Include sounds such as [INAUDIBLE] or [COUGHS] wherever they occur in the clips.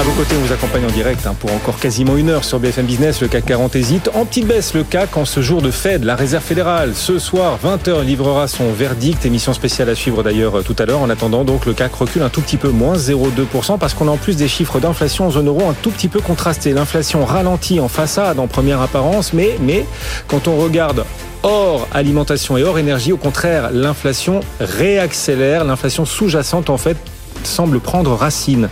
À vos côtés, on vous accompagne en direct hein, pour encore quasiment une heure sur BFM Business. Le CAC 40 hésite. En petite baisse, le CAC en ce jour de Fed, la Réserve fédérale. Ce soir, 20h, livrera son verdict. Émission spéciale à suivre d'ailleurs euh, tout à l'heure. En attendant, donc, le CAC recule un tout petit peu, moins 0,2%, parce qu'on a en plus des chiffres d'inflation en zone euro un tout petit peu contrastés. L'inflation ralentit en façade, en première apparence, mais, mais quand on regarde hors alimentation et hors énergie, au contraire, l'inflation réaccélère. L'inflation sous-jacente, en fait, semble prendre racine.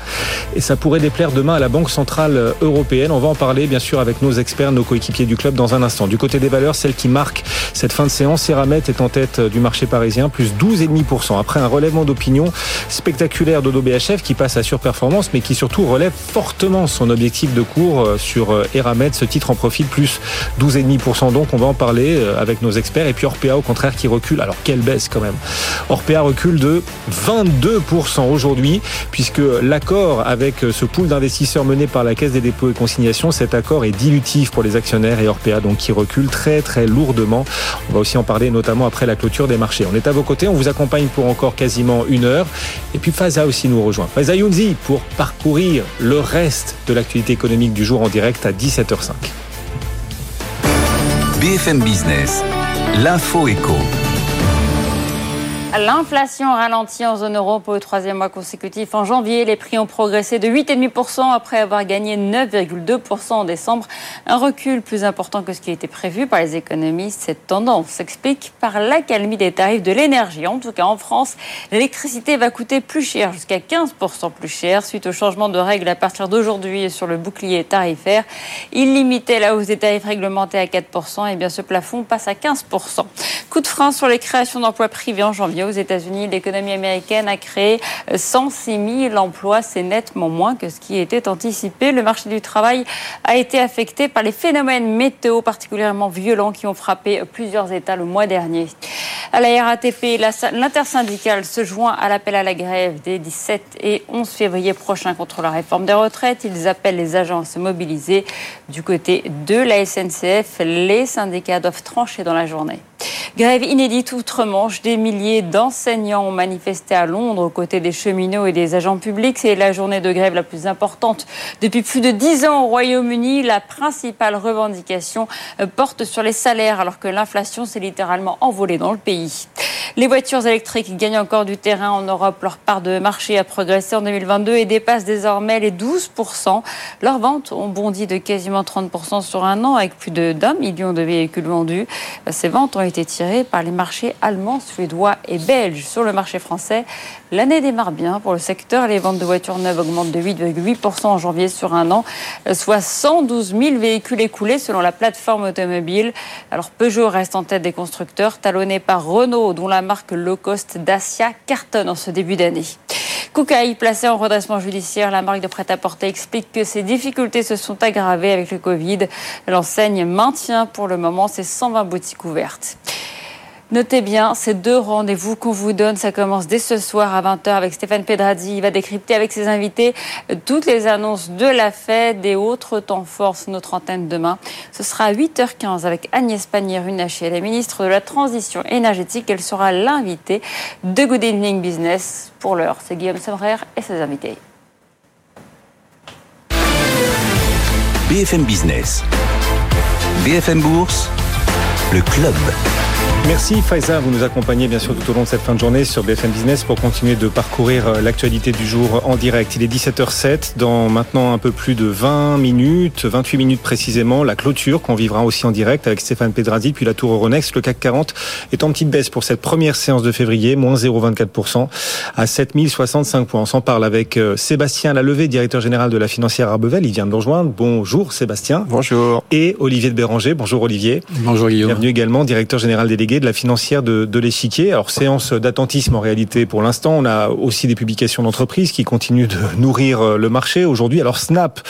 Et ça pourrait déplaire demain à la Banque Centrale Européenne. On va en parler bien sûr avec nos experts, nos coéquipiers du club dans un instant. Du côté des valeurs, celle qui marque cette fin de séance, Ceramet est en tête du marché parisien, plus 12,5%. Après un relèvement d'opinion spectaculaire d'Odo BHF qui passe à surperformance, mais qui surtout relève fortement son objectif de cours euh, sur euh, Eramet. Ce titre en profite, plus 12,5%. Donc on va en parler euh, avec nos experts. Et puis Orpea au contraire qui recule. Alors quelle baisse quand même. Orpea recule de 22% aujourd'hui puisque l'accord avec ce pool d'investisseurs mené par la Caisse des dépôts et consignations, cet accord est dilutif pour les actionnaires et Orpea, donc qui recule très très lourdement. On va aussi en parler notamment après la clôture des marchés. On est à vos côtés, on vous accompagne pour encore quasiment une heure. Et puis Faza aussi nous rejoint. Faza Younzi pour parcourir le reste de l'actualité économique du jour en direct à 17h05. BFM Business, l'info éco. L'inflation ralentit en zone euro pour le troisième mois consécutif. En janvier, les prix ont progressé de 8,5% après avoir gagné 9,2% en décembre. Un recul plus important que ce qui était prévu par les économistes. Cette tendance s'explique par l'accalmie des tarifs de l'énergie. En tout cas, en France, l'électricité va coûter plus cher, jusqu'à 15% plus cher, suite au changement de règles à partir d'aujourd'hui sur le bouclier tarifaire. Il limitait la hausse des tarifs réglementés à 4%. Et bien, ce plafond passe à 15%. Coup de frein sur les créations d'emplois privés en janvier aux États-Unis, l'économie américaine a créé 106 000 emplois. C'est nettement moins que ce qui était anticipé. Le marché du travail a été affecté par les phénomènes météo particulièrement violents qui ont frappé plusieurs États le mois dernier. À la RATP, l'intersyndicale se joint à l'appel à la grève des 17 et 11 février prochains contre la réforme des retraites. Ils appellent les agents à se mobiliser. Du côté de la SNCF, les syndicats doivent trancher dans la journée. Grève inédite outre-Manche. Des milliers d'enseignants ont manifesté à Londres aux côtés des cheminots et des agents publics. C'est la journée de grève la plus importante depuis plus de dix ans au Royaume-Uni. La principale revendication euh, porte sur les salaires alors que l'inflation s'est littéralement envolée dans le pays. Les voitures électriques gagnent encore du terrain en Europe. Leur part de marché a progressé en 2022 et dépasse désormais les 12%. Leurs ventes ont bondi de quasiment 30% sur un an avec plus d'un million de véhicules vendus. Ces ventes ont été tirées par les marchés allemands, suédois et belges. Sur le marché français, l'année démarre bien pour le secteur. Les ventes de voitures neuves augmentent de 8,8% en janvier sur un an, soit 112 000 véhicules écoulés selon la plateforme automobile. Alors Peugeot reste en tête des constructeurs, talonné par Renault, dont la marque low cost Dacia cartonne en ce début d'année. Koukaï, placé en redressement judiciaire, la marque de prêt-à-porter explique que ses difficultés se sont aggravées avec le Covid. L'enseigne maintient pour le moment ses 120 boutiques ouvertes. Notez bien ces deux rendez-vous qu'on vous donne. Ça commence dès ce soir à 20h avec Stéphane Pedrazzi. Il va décrypter avec ses invités toutes les annonces de la fête et autres temps forts sur notre antenne demain. Ce sera à 8h15 avec Agnès Pannier-Runacher, la ministre de la Transition énergétique. Elle sera l'invitée de Good Evening Business. Pour l'heure, c'est Guillaume Semrer et ses invités. BFM Business. BFM Bourse. Le club. Merci Faiza, vous nous accompagnez bien sûr tout au long de cette fin de journée sur BFM Business pour continuer de parcourir euh, l'actualité du jour en direct. Il est 17h07, dans maintenant un peu plus de 20 minutes, 28 minutes précisément, la clôture qu'on vivra aussi en direct avec Stéphane Pedrazzi, puis la tour Euronext. Le CAC 40 est en petite baisse pour cette première séance de février, moins 0,24% à 7065 points. On s'en parle avec euh, Sébastien Lalevé, directeur général de la financière Arbevel. Il vient de nous rejoindre. Bonjour Sébastien. Bonjour. Et Olivier de Béranger. Bonjour Olivier. Bonjour Guillaume. Bienvenue également, directeur général délégué de la financière de, l'échiquier. Alors séance d'attentisme en réalité pour l'instant. On a aussi des publications d'entreprises qui continuent de [LAUGHS] nourrir le marché aujourd'hui. Alors Snap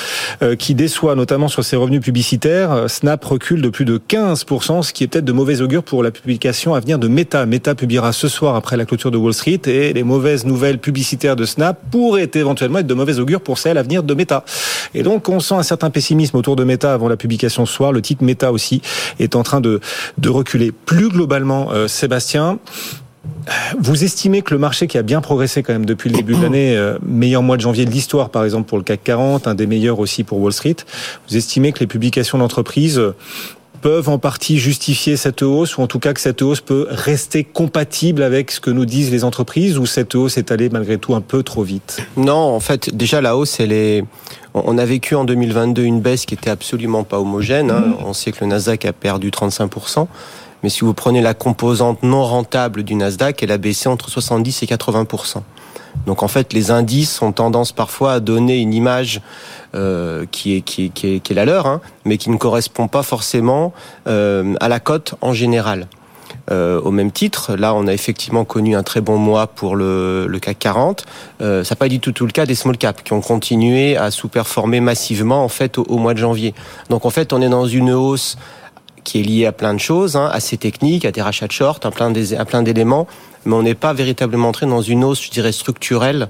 qui déçoit notamment sur ses revenus publicitaires. Snap recule de plus de 15%, ce qui est peut-être de mauvais augure pour la publication à venir de Meta. Meta publiera ce soir après la clôture de Wall Street et les mauvaises nouvelles publicitaires de Snap pourraient éventuellement être de mauvais augure pour celles à venir de Meta. Et donc on sent un certain pessimisme autour de Meta avant la publication ce soir. Le titre Meta aussi est en train de reculer. Plus globalement, euh, Sébastien, vous estimez que le marché qui a bien progressé quand même depuis le début de l'année, euh, meilleur mois de janvier de l'histoire par exemple pour le CAC 40, un des meilleurs aussi pour Wall Street, vous estimez que les publications d'entreprises peuvent en partie justifier cette hausse ou en tout cas que cette hausse peut rester compatible avec ce que nous disent les entreprises ou cette hausse est allée malgré tout un peu trop vite? Non, en fait, déjà la hausse, elle est... On a vécu en 2022 une baisse qui était absolument pas homogène. Hein. On sait que le Nasdaq a perdu 35%. Mais si vous prenez la composante non rentable du Nasdaq, elle a baissé entre 70 et 80%. Donc en fait, les indices ont tendance parfois à donner une image euh, qui, est, qui, est, qui, est, qui est la leur, hein, mais qui ne correspond pas forcément euh, à la cote en général. Euh, au même titre, là, on a effectivement connu un très bon mois pour le, le CAC 40. Euh, ça n'a pas du tout tout le cas des small caps qui ont continué à sous-performer massivement en fait au, au, mois de janvier. Donc en fait, on est dans une hausse qui est liée à plein de choses, hein, assez techniques, à des rachats de short, à plein, à plein d'éléments, mais on n'est pas véritablement entré dans une hausse, je dirais, structurelle,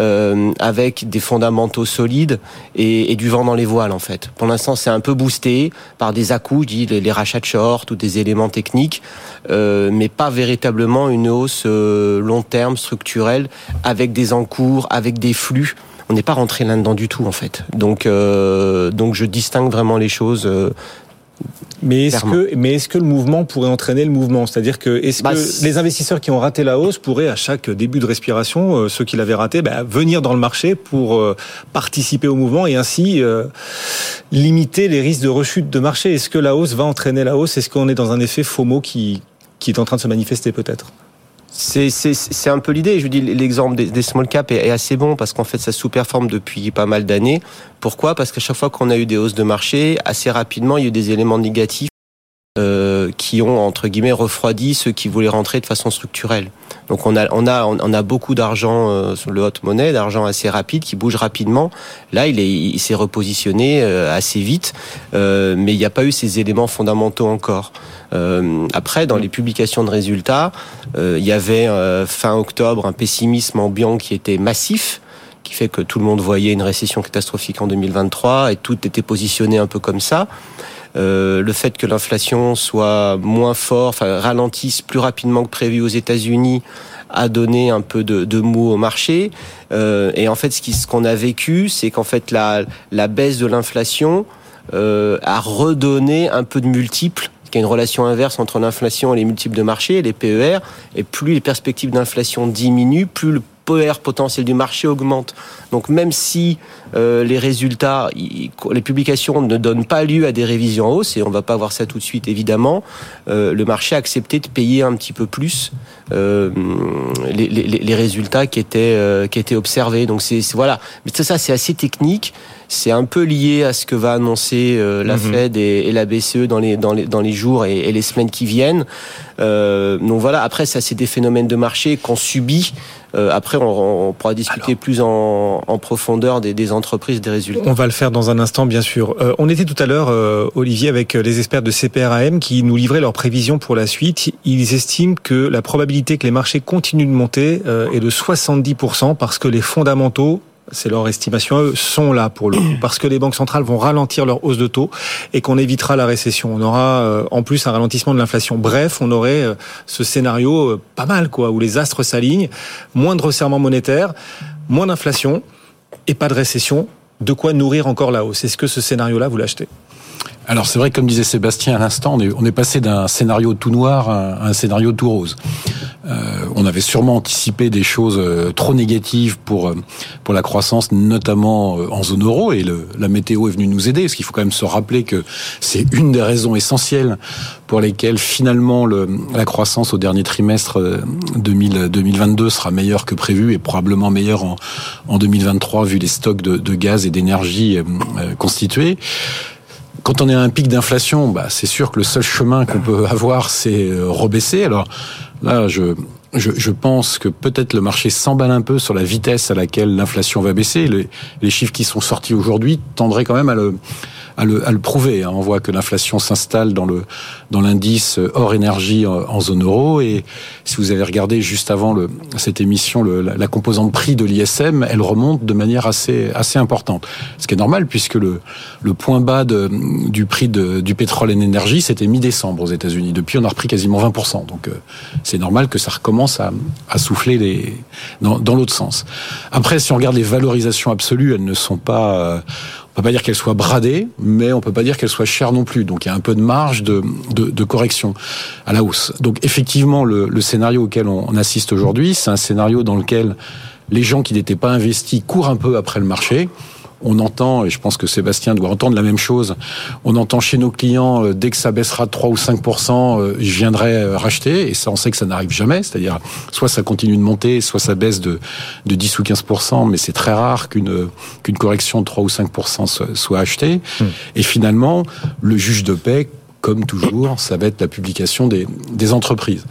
euh, avec des fondamentaux solides et, et, du vent dans les voiles, en fait. Pour l'instant, c'est un peu boosté par des à-coups, les, les, rachats de short ou des éléments techniques, euh, mais pas véritablement une hausse euh, long terme, structurelle, avec des encours, avec des flux on n'est pas rentré là-dedans du tout en fait. Donc, euh, donc je distingue vraiment les choses euh, mais est-ce que, mais est-ce que le mouvement pourrait entraîner le mouvement? C'est-à-dire que est-ce bah, que les investisseurs qui ont raté la hausse pourraient à chaque début de respiration, euh, ceux qui l'avaient raté, bah, venir dans le marché pour euh, participer au mouvement et ainsi euh, limiter les risques de rechute de marché? Est-ce que la hausse va entraîner la hausse? Est-ce qu'on est dans un effet FOMO qui, qui est en train de se manifester peut-être? C'est un peu l'idée. Je vous dis, l'exemple des, small caps est, est, assez bon parce qu'en fait, ça sous-performe depuis pas mal d'années. Pourquoi? Parce qu'à chaque fois qu'on a eu des hausses de marché, assez rapidement, il y a eu des éléments négatifs euh, qui ont entre guillemets refroidi ceux qui voulaient rentrer de façon structurelle. Donc on a on a on a beaucoup d'argent euh, sur le hot money, d'argent assez rapide qui bouge rapidement. Là, il est il s'est repositionné euh, assez vite, euh, mais il n'y a pas eu ces éléments fondamentaux encore. Euh, après, dans les publications de résultats, il y avait fin octobre un pessimisme ambiant qui était massif qui fait que tout le monde voyait une récession catastrophique en 2023 et tout était positionné un peu comme ça. Euh, le fait que l'inflation soit moins fort, enfin ralentisse plus rapidement que prévu aux États-Unis, a donné un peu de, de mou au marché. Euh, et en fait, ce qu'on a vécu, c'est qu'en fait la, la baisse de l'inflation euh, a redonné un peu de multiples qu'il y a une relation inverse entre l'inflation et les multiples de marché, les PER, et plus les perspectives d'inflation diminuent, plus le Potentiel du marché augmente. Donc même si euh, les résultats, les publications ne donnent pas lieu à des révisions en hausse, et on va pas voir ça tout de suite évidemment, euh, le marché a accepté de payer un petit peu plus euh, les, les, les, résultats qui étaient, euh, qui étaient observés. Donc c'est voilà, mais ça, ça c'est assez technique. C'est un peu lié à ce que va annoncer euh, la mmh. Fed et, et, la BCE dans les, dans les, dans les jours et, et les semaines qui viennent. donc voilà, après ça c'est des phénomènes de marché qu'on subit. Après on, on, pourra discuter Alors. plus en, en profondeur des, des, entreprises, des résultats. On va le faire dans un instant bien sûr. on était tout à l'heure, Olivier, avec les experts de CPRAM qui nous livraient leurs prévisions pour la suite. Ils estiment que la probabilité que les marchés continuent de monter euh, est de 70% parce que les fondamentaux c'est leur estimation, eux, sont là pour le coup, [CLEARS THROAT] parce que les banques centrales vont ralentir leur hausse de taux et qu'on évitera la récession. On aura euh, en plus un ralentissement de l'inflation. Bref, on aurait euh, ce scénario euh, pas mal, quoi, où les astres s'alignent, moins de resserrement monétaire, moins d'inflation et pas de récession. De quoi nourrir encore la hausse. Est-ce que ce scénario-là, vous l'achetez? Alors c'est vrai, comme disait Sébastien à l'instant, on est, on est passé d'un scénario tout noir à un scénario tout rose. Euh, on avait sûrement anticipé des choses euh, trop négatives pour euh, pour la croissance, notamment en zone euro, et le, la météo est venue nous aider. Parce qu'il faut quand même se rappeler que c'est une des raisons essentielles pour lesquelles finalement le, la croissance au dernier trimestre 2000, 2022 sera meilleure que prévu et probablement meilleure en, en 2023 vu les stocks de, de gaz et d'énergie constitués quand on est à un pic d'inflation, bah, c'est sûr que le seul chemin qu'on peut avoir, c'est rebaisser. Alors là, je, je, je, pense que peut-être le marché s'emballe un peu sur la vitesse à laquelle l'inflation va baisser. Les, les chiffres qui sont sortis aujourd'hui tendraient quand même à le, à le, à le prouver. Hein. On voit que l'inflation s'installe dans le dans l'indice hors énergie en zone euro. Et si vous avez regardé juste avant le, cette émission, le, la, composante prix de l'ISM, elle remonte de manière assez assez importante. Ce qui est normal puisque le le point bas de, du prix de, du pétrole et l'énergie, c'était mi-décembre aux États-Unis. Depuis, on a repris quasiment 20%. Donc, euh, c'est normal que ça recommence à, à souffler les, dans, dans l'autre sens. Après, si on regarde les valorisations absolues, elles ne sont pas euh, peut pas dire qu'elle soit bradée, mais on peut pas dire qu'elle soit chère non plus. Donc il y a un peu de marge de, de, de correction à la hausse. Donc effectivement, le, le scénario auquel on, on assiste aujourd'hui, c'est un scénario dans lequel les gens qui n'étaient pas investis courent un peu après le marché on entend, et je pense que Sébastien doit entendre la même chose, on entend chez nos clients, euh, dès que ça baissera de 3 ou 5% euh, je viendrai euh, racheter, et ça, on sait que ça n'arrive jamais, c'est-à-dire soit ça continue de monter, soit ça baisse de, de 10 ou 15% mais c'est très rare qu'une qu'une correction de 3 ou 5% soit, achetée. Hmm. Et finalement, le juge de paix, comme toujours, ça va être la publication des, des entreprises.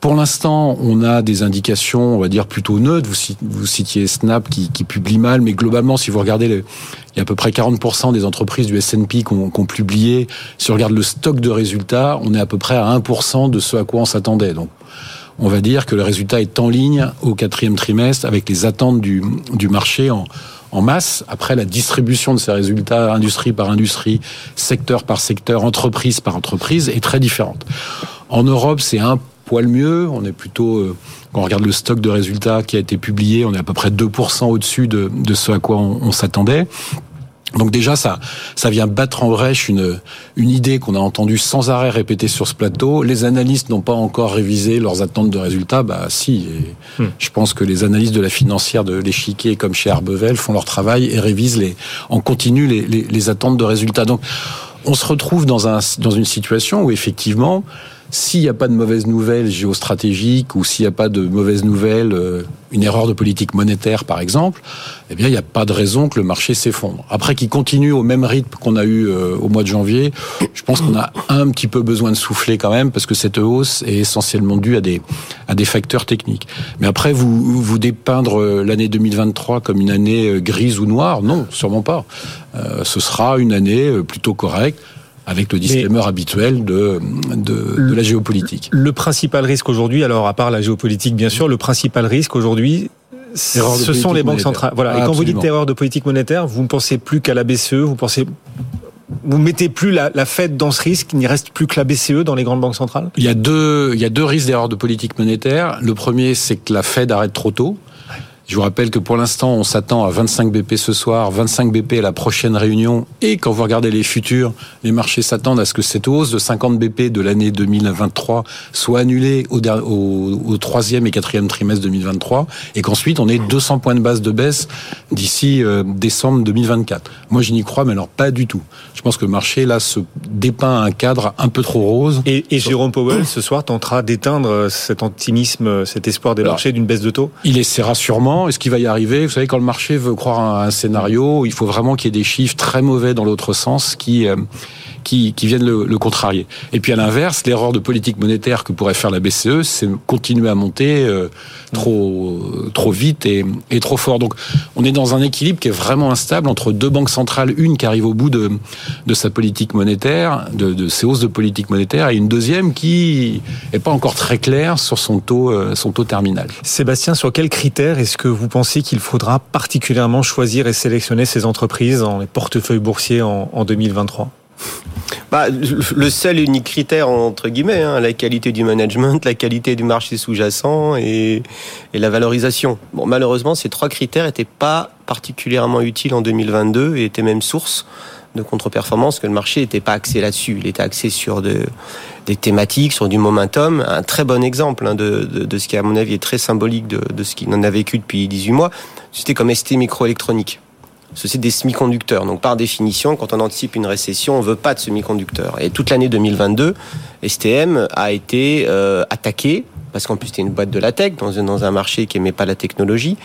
Pour l'instant, on a des indications, on va dire plutôt neutres. Vous, citiez Snap qui, publie mal, mais globalement, si vous regardez, il y a à peu près 40% des entreprises du S&P qui ont, publié. Si on regarde le stock de résultats, on est à peu près à 1% de ce à quoi on s'attendait. Donc, on va dire que le résultat est en ligne au quatrième trimestre avec les attentes du, marché en masse. Après, la distribution de ces résultats, industrie par industrie, secteur par secteur, entreprise par entreprise, est très différente. En Europe, c'est un poil mieux. On est plutôt, euh, quand on regarde le stock de résultats qui a été publié, on est à peu près 2% au-dessus de, de, ce à quoi on, s'attendait. Donc déjà, ça, ça vient battre en brèche une, une idée qu'on a entendue sans arrêt répéter sur ce plateau. Les analystes n'ont pas encore révisé leurs attentes de résultats. Bah si, hmm. je pense que les analystes de la financière de l'échiquier, comme chez Arbevel, font leur travail et révisent les, en continu les, les, les attentes de résultats. Donc, on se retrouve dans, un, dans une situation où effectivement, s'il n'y a pas de mauvaises nouvelles géostratégiques ou s'il n'y a pas de mauvaises nouvelles, euh, une erreur de politique monétaire par exemple, eh bien il n'y a pas de raison que le marché s'effondre. Après qu'il continue au même rythme qu'on a eu euh, au mois de janvier, je pense qu'on a un petit peu besoin de souffler quand même parce que cette hausse est essentiellement due à des à des facteurs techniques. Mais après vous vous dépeindre euh, l'année 2023 comme une année grise ou noire, non, sûrement pas. ce sera une année plutôt correcte avec le disclaimer habituel de, de, de, la géopolitique. Le principal risque aujourd'hui, alors à part la géopolitique bien sûr, le principal risque aujourd'hui, ce sont les banques centrales. Voilà. et quand vous dites erreur de politique monétaire, vous ne pensez plus qu'à la BCE, vous pensez vous mettez plus la, la Fed dans ce risque, il n'y reste plus que la BCE dans les grandes banques centrales? Il y a deux, il y a deux risques d'erreur de politique monétaire. Le premier, c'est que la Fed arrête trop tôt. Je vous rappelle que pour l'instant, on s'attend à 25 BP ce soir, 25 BP à la prochaine réunion. Et quand vous regardez les futurs, les marchés s'attendent à ce que cette hausse de 50 BP de l'année 2023 soit annulée au, au, troisième et quatrième trimestre 2023 et qu'ensuite on ait 200 points de base de baisse d'ici euh, décembre 2024. Moi, je n'y crois, mais alors pas du tout. Je pense que le marché, là, se dépeint un cadre un peu trop rose. Et, et Jérôme Powell, ce soir, tentera d'éteindre cet optimisme, cet espoir des marchés d'une baisse de taux? Il essaiera sûrement est-ce qu'il va y arriver? Vous savez, quand le marché veut croire à un scénario, il faut vraiment qu'il y ait des chiffres très mauvais dans l'autre sens qui euh, qui, qui viennent le, le, contrarier. Et puis à l'inverse, l'erreur de politique monétaire que pourrait faire la BCE, c'est continuer à monter euh, trop trop vite et, et, trop fort. Donc on est dans un équilibre qui est vraiment instable entre deux banques centrales, une qui arrive au bout de, de sa politique monétaire, de, de ses hausses de politique monétaire, et une deuxième qui est pas encore très claire sur son taux euh, son taux terminal. Sébastien, sur quels critères est-ce que vous pensez qu'il faudra particulièrement choisir et sélectionner ces entreprises dans les portefeuilles boursiers en, en 2023 bah, le seul et unique critère, entre guillemets, hein, la qualité du management, la qualité du marché sous-jacent et, la valorisation. Malheureusement, ces trois critères n'étaient pas particulièrement utiles en 2022 et étaient même source de contre-performance, que le marché n'était pas axé là-dessus. Il était axé sur de, des thématiques, sur du momentum. Un très bon exemple hein, de, ce qui, à mon avis, est très symbolique de, de ce qu'il en a vécu depuis 18 mois. C'était comme ST Microélectronique c'est des semi-conducteurs. Donc par définition, quand on anticipe une récession, on veut pas de semi-conducteurs. Et toute l'année 2022, STM a été euh, attaqué parce qu'en plus c'était une boîte de la tech dans, dans un marché qui aimait pas la technologie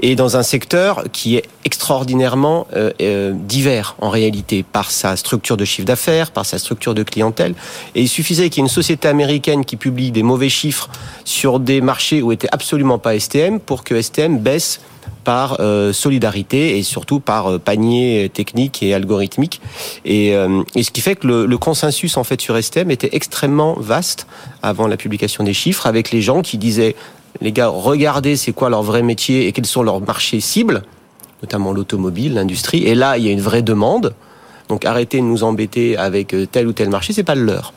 et dans un secteur qui est extraordinairement euh, euh, divers en réalité par sa structure de chiffre d'affaires, par sa structure de clientèle. Et il suffisait qu'il y ait une société américaine qui publie des mauvais chiffres sur des marchés où était absolument pas STM pour que STM baisse par euh, solidarité et surtout par euh, panier technique et algorithmique. Et, euh, et, ce qui fait que le, le, consensus en fait sur STM était extrêmement vaste avant la publication des chiffres, avec les gens qui disaient les gars, regardez c'est quoi leur vrai métier et quels sont leurs marchés cibles, notamment l'automobile, l'industrie. Et là, il y a une vraie demande. Donc arrêtez de nous embêter avec tel ou tel marché, c'est pas le leur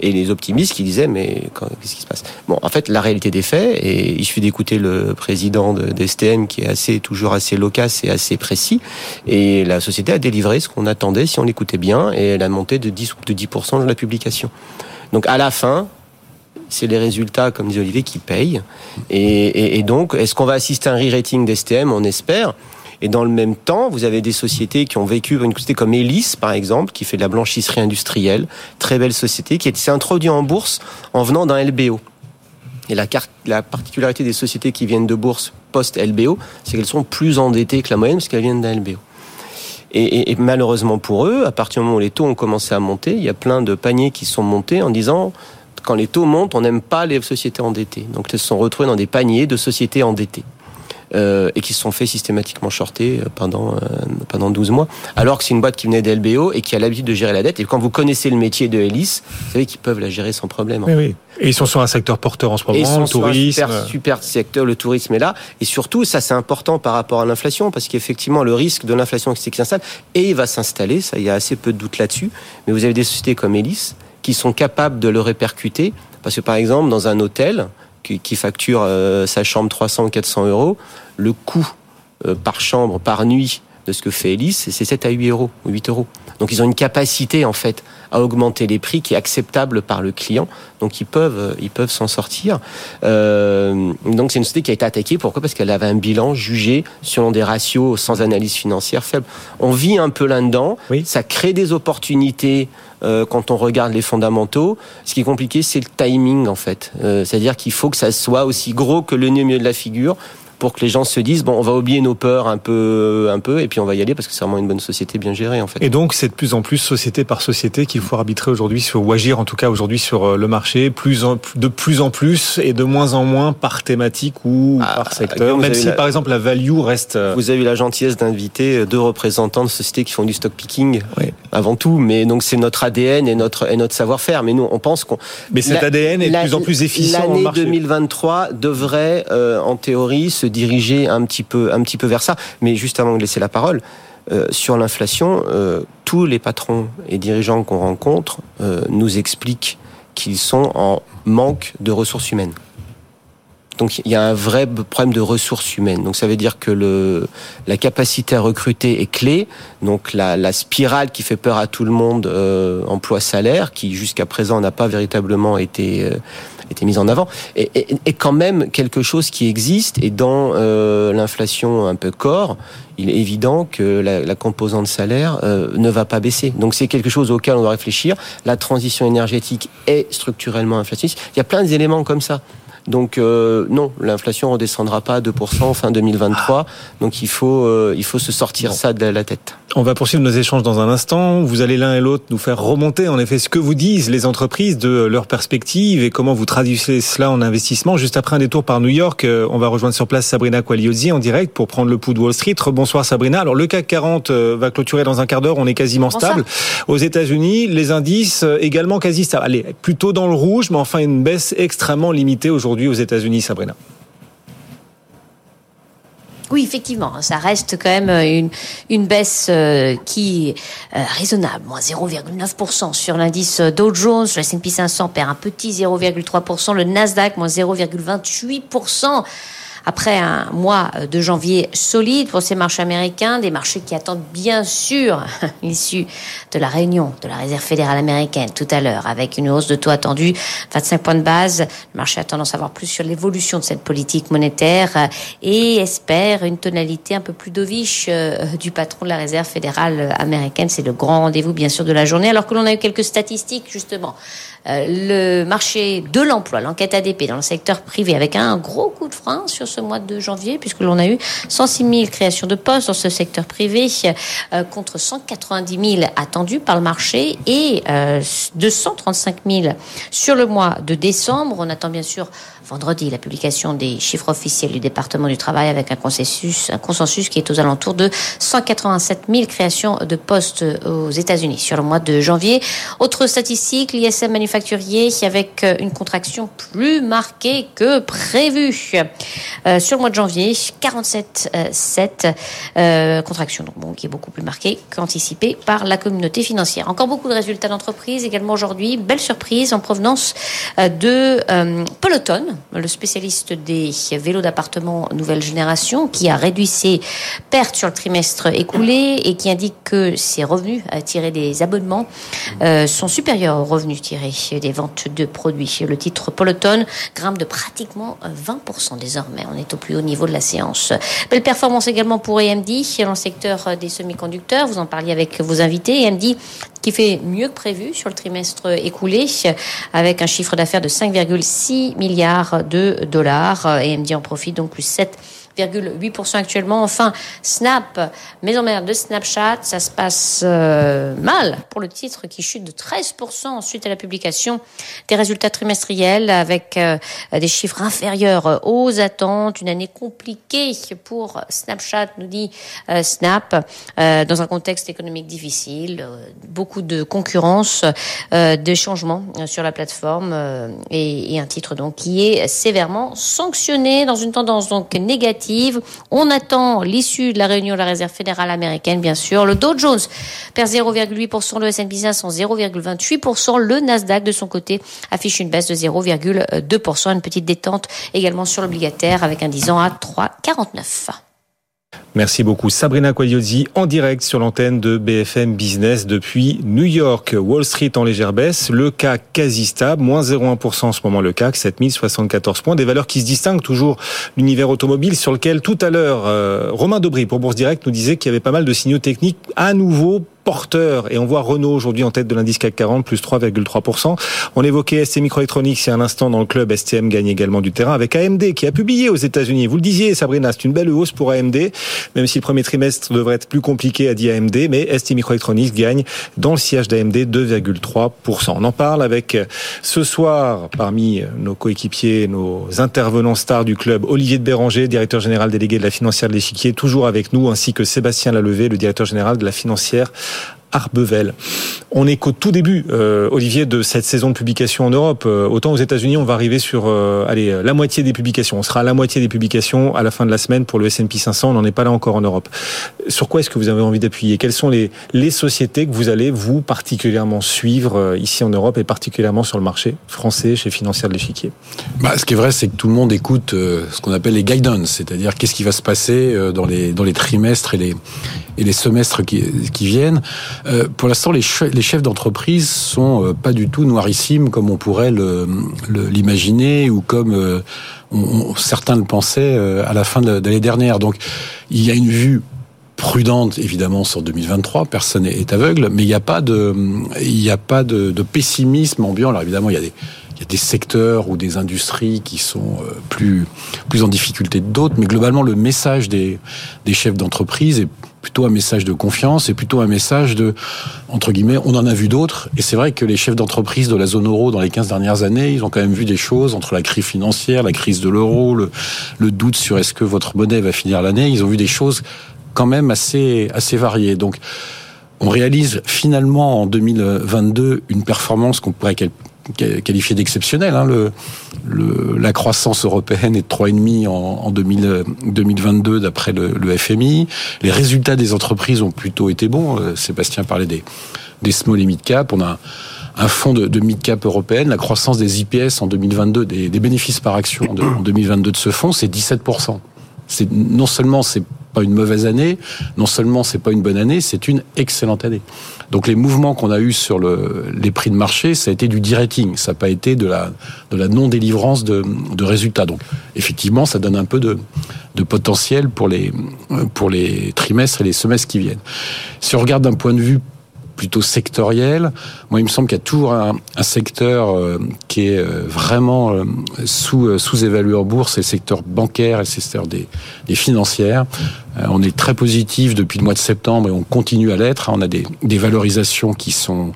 et les optimistes qui disaient mais qu'est-ce qui se passe? Bon, en fait, la réalité des faits, et il suffit d'écouter le président d'STM qui est assez toujours assez loquace et assez précis, et la société a délivré ce qu'on attendait si on l'écoutait bien, et elle a monté de 10 de 10% de la publication. Donc à la fin, c'est les résultats, comme dit Olivier, qui payent. Et, et donc, est-ce qu'on va assister à un re-rating d'STM On espère. Et dans le même temps, vous avez des sociétés qui ont vécu, une société comme Elis, par exemple, qui fait de la blanchisserie industrielle, très belle société, qui s'est introduite en bourse en venant d'un LBO. Et la, la particularité des sociétés qui viennent de bourse post-LBO, c'est qu'elles sont plus endettées que la moyenne parce qu'elles viennent d'un LBO. Et, et, et, malheureusement pour eux, à partir du moment où les taux ont commencé à monter, il y a plein de paniers qui sont montés en disant quand les taux montent, on n'aime pas les sociétés endettées. Donc elles se sont retrouvées dans des paniers de sociétés endettées euh, et qui se sont fait systématiquement shorter euh, pendant euh, pendant 12 mois. Alors que c'est une boîte qui venait d'LBO et qui a l'habitude de gérer la dette. Et quand vous connaissez le métier de Elis, vous savez qu'ils peuvent la gérer sans problème. Oui, oui. Et ils sont sur un secteur porteur en ce moment, et ils sont le tourisme. Sur un super, super secteur, le tourisme est là. Et surtout, ça c'est important par rapport à l'inflation, parce qu'effectivement, le risque de l'inflation qui s'installe, et il va s'installer, ça il y a assez peu de doute là-dessus. Mais vous avez des sociétés comme Elis qui sont capables de le répercuter. Parce que par exemple, dans un hôtel, qui, facture euh, sa chambre 300 ou 400 euros, le coût euh, par chambre, par nuit de ce que fait Elis, c'est 7 à 8 euros, 8 euros. Donc ils ont une capacité en fait à augmenter les prix qui est acceptable par le client. Donc ils peuvent, euh, ils peuvent s'en sortir. Euh, donc c'est une société qui a été attaquée. Pourquoi? Parce qu'elle avait un bilan jugé selon des ratios sans analyse financière faible. On vit un peu là-dedans. Oui. Ça crée des opportunités euh, quand on regarde les fondamentaux. Ce qui est compliqué, c'est le timing en fait. Euh, C'est-à-dire qu'il faut que ça soit aussi gros que le nez au milieu de la figure pour que les gens se disent bon on va oublier nos peurs un peu un peu et puis on va y aller parce que c'est vraiment une bonne société bien gérée en fait. Et donc c'est de plus en plus société par société qu'il faut arbitrer aujourd'hui sur ou agir en tout cas aujourd'hui sur le marché plus en, de plus en plus et de moins en moins par thématique ou ah, par secteur même si la... par exemple la value reste Vous avez eu la gentillesse d'inviter deux représentants de sociétés qui font du stock picking oui. avant tout mais donc c'est notre ADN et notre et notre savoir-faire mais nous on pense qu'on Mais cet ADN est de plus en plus efficient L'année 2023 devrait euh, en théorie se diriger un petit peu, un petit peu vers ça. Mais juste avant de laisser la parole, euh, sur l'inflation, euh, tous les patrons et dirigeants qu'on rencontre euh, nous expliquent qu'ils sont en manque de ressources humaines. Donc il y a un vrai problème de ressources humaines. Donc ça veut dire que la capacité à recruter est clé. Donc la, la spirale qui fait peur à tout le monde, emploi-salaire, qui jusqu'à présent n'a pas véritablement été été mise en avant, est, quand même quelque chose qui existe. Et dans euh, l'inflation un peu corps, il est évident que la, la composante salaire euh, ne va pas baisser. Donc c'est quelque chose auquel on doit réfléchir. La transition énergétique est structurellement inflationniste. Il y a plein d'éléments comme ça. Donc euh, non, l'inflation redescendra pas à 2% fin 2023. Donc il faut euh, il faut se sortir bon. ça de la tête. On va poursuivre nos échanges dans un instant. Vous allez l'un et l'autre nous faire remonter en effet ce que vous disent les entreprises de leurs perspectives et comment vous traduisez cela en investissement. Juste après un détour par New York, euh, on va rejoindre sur place Sabrina Quagliozzi en direct pour prendre le pouls de Wall Street. Bonsoir Sabrina. Alors le CAC 40 va clôturer dans un quart d'heure. On est quasiment Bonsoir. stable. Aux États-Unis, les indices également quasi stables. Allez, plutôt dans le rouge, mais enfin une baisse extrêmement limitée aujourd'hui aux États-Unis, Sabrina. Oui, effectivement, ça reste quand même une, une baisse euh, qui euh, raisonnable, moins 0,9% sur l'indice Dow Jones, le S&P 500 perd un petit 0,3%, le Nasdaq moins 0,28%. Après un mois de janvier solide pour ces marchés américains, des marchés qui attendent bien sûr [LAUGHS] l'issue de la réunion de la Réserve fédérale américaine tout à l'heure, avec une hausse de taux attendue 25 points de base. Le marché a tendance à plus sur l'évolution de cette politique monétaire et espère une tonalité un peu plus dovish euh, du patron de la Réserve fédérale américaine. C'est le grand rendez-vous bien sûr de la journée, alors que l'on a eu quelques statistiques justement euh, le marché de l'emploi, l'enquête ADP dans le secteur privé, avec un gros coup de frein sur ce mois de janvier, puisque l'on a eu 106 000 créations de postes dans ce secteur privé, euh, contre 190 000 attendus par le marché et 235 euh, 000 sur le mois de décembre. On attend bien sûr vendredi la publication des chiffres officiels du département du travail avec un consensus, un consensus qui est aux alentours de 187 000 créations de postes aux États-Unis sur le mois de janvier. Autre statistique, l'ISM manufacturier avec euh, une contraction plus marquée que prévu euh, sur le mois de janvier, 47,7 euh, contraction donc bon, qui est beaucoup plus marquée qu'anticipée par la communauté financière. Encore beaucoup de résultats d'entreprise également aujourd'hui, belle surprise en provenance de Peloton, le spécialiste des vélos d'appartement nouvelle génération, qui a réduit ses pertes sur le trimestre écoulé et qui indique que ses revenus tirés des abonnements euh, sont supérieurs aux revenus tirés des ventes de produits. Le titre Peloton grimpe de pratiquement 20% désormais. On est au plus haut niveau de la séance. Belle performance également pour AMD dans le secteur des semi-conducteurs. Vous en parliez avec vos invités. AMD qui fait mieux que prévu sur le trimestre écoulé, avec un chiffre d'affaires de 5,6 milliards de dollars. AMD en profite donc plus 7 8% actuellement. Enfin, Snap, maison mère de Snapchat, ça se passe euh, mal pour le titre qui chute de 13% suite à la publication des résultats trimestriels avec euh, des chiffres inférieurs aux attentes. Une année compliquée pour Snapchat, nous dit euh, Snap, dans un contexte économique difficile, beaucoup de concurrence, des changements sur la plateforme et, et un titre donc qui est sévèrement sanctionné dans une tendance donc négative on attend l'issue de la réunion de la Réserve fédérale américaine, bien sûr. Le Dow Jones perd 0,8%, le S&P 500 0,28%, le Nasdaq de son côté affiche une baisse de 0,2%, une petite détente également sur l'obligataire avec un 10 ans à 3,49. Merci beaucoup Sabrina Quagliozzi en direct sur l'antenne de BFM Business depuis New York. Wall Street en légère baisse, le CAC quasi stable, moins 0,1% en ce moment le CAC, 7074 points. Des valeurs qui se distinguent toujours l'univers automobile sur lequel tout à l'heure euh, Romain Dobry pour Bourse Direct nous disait qu'il y avait pas mal de signaux techniques à nouveau porteur. Et on voit Renault aujourd'hui en tête de l'indice CAC 40, plus 3,3%. On évoquait ST Microelectronics il y a un instant dans le club. STM gagne également du terrain avec AMD qui a publié aux États-Unis. Vous le disiez, Sabrina, c'est une belle hausse pour AMD, même si le premier trimestre devrait être plus compliqué, a dit AMD. Mais ST Microelectronics gagne dans le siège d'AMD 2,3%. On en parle avec ce soir, parmi nos coéquipiers, nos intervenants stars du club, Olivier de Béranger, directeur général délégué de la financière de l'échiquier, toujours avec nous, ainsi que Sébastien Lalevé, le directeur général de la financière Arbevel. On est qu'au tout début, euh, Olivier, de cette saison de publication en Europe. Euh, autant aux États-Unis, on va arriver sur euh, allez, la moitié des publications. On sera à la moitié des publications à la fin de la semaine pour le S&P 500. On n'en est pas là encore en Europe. Sur quoi est-ce que vous avez envie d'appuyer? Quelles sont les, les sociétés que vous allez, vous, particulièrement suivre ici en Europe et particulièrement sur le marché français chez Financière de l'Échiquier? Bah, Ce qui est vrai, c'est que tout le monde écoute ce qu'on appelle les guidance, c'est-à-dire qu'est-ce qui va se passer dans les, dans les trimestres et les, et les semestres qui, viennent. Euh, pour l'instant, les, chefs d'entreprise sont euh, pas du tout noirissimes comme on pourrait l'imaginer ou comme euh, certains le pensaient à la fin de l'année dernière. Donc, il y a une vue prudente évidemment sur 2023, personne n'est aveugle, mais il n'y a pas de, pessimisme ambiant. Alors évidemment, il y a des, secteurs ou des industries qui sont plus en difficulté que d'autres, mais globalement le message des chefs d'entreprise est plutôt un message de confiance et plutôt un message de, entre guillemets, on en a vu d'autres. Et c'est vrai que les chefs d'entreprise de la zone euro dans les 15 dernières années, ils ont quand même vu des choses entre la crise financière, la crise de l'euro, le, doute sur est-ce que votre monnaie va finir l'année. Ils ont vu des choses quand même assez, assez variées. Donc, on réalise finalement en 2022 une performance qu'on pourrait qualifié d'exceptionnel. Hein. Le, le, la croissance européenne est de 3,5 en, en 2000, 2022 d'après le, le, FMI. Les résultats des entreprises ont plutôt été bons. Euh, Sébastien parlait des, des small et mid cap. On a un fonds de, de mid-cap européenne, la croissance des IPS en 2022, des, des bénéfices par action de, en 2022 de ce fonds, c'est 17%. C'est non seulement c'est une mauvaise année, non seulement c'est pas une bonne année, c'est une excellente année. Donc les mouvements qu'on a eus sur le, les prix de marché, ça a été du de-rating, ça n'a pas été de la, non-délivrance de, résultats. Donc effectivement, ça donne un peu de, potentiel pour les trimestres et les semestres qui viennent. Si on regarde d'un point de vue plutôt sectoriel. Moi, il me semble qu'il y a toujours un, un secteur euh, qui est euh, vraiment euh, sous, sous-évalué en bourse, c'est le secteur bancaire et le secteur des, des financières. on est très positif depuis le mois de septembre et on continue à l'être. On a des, des valorisations qui sont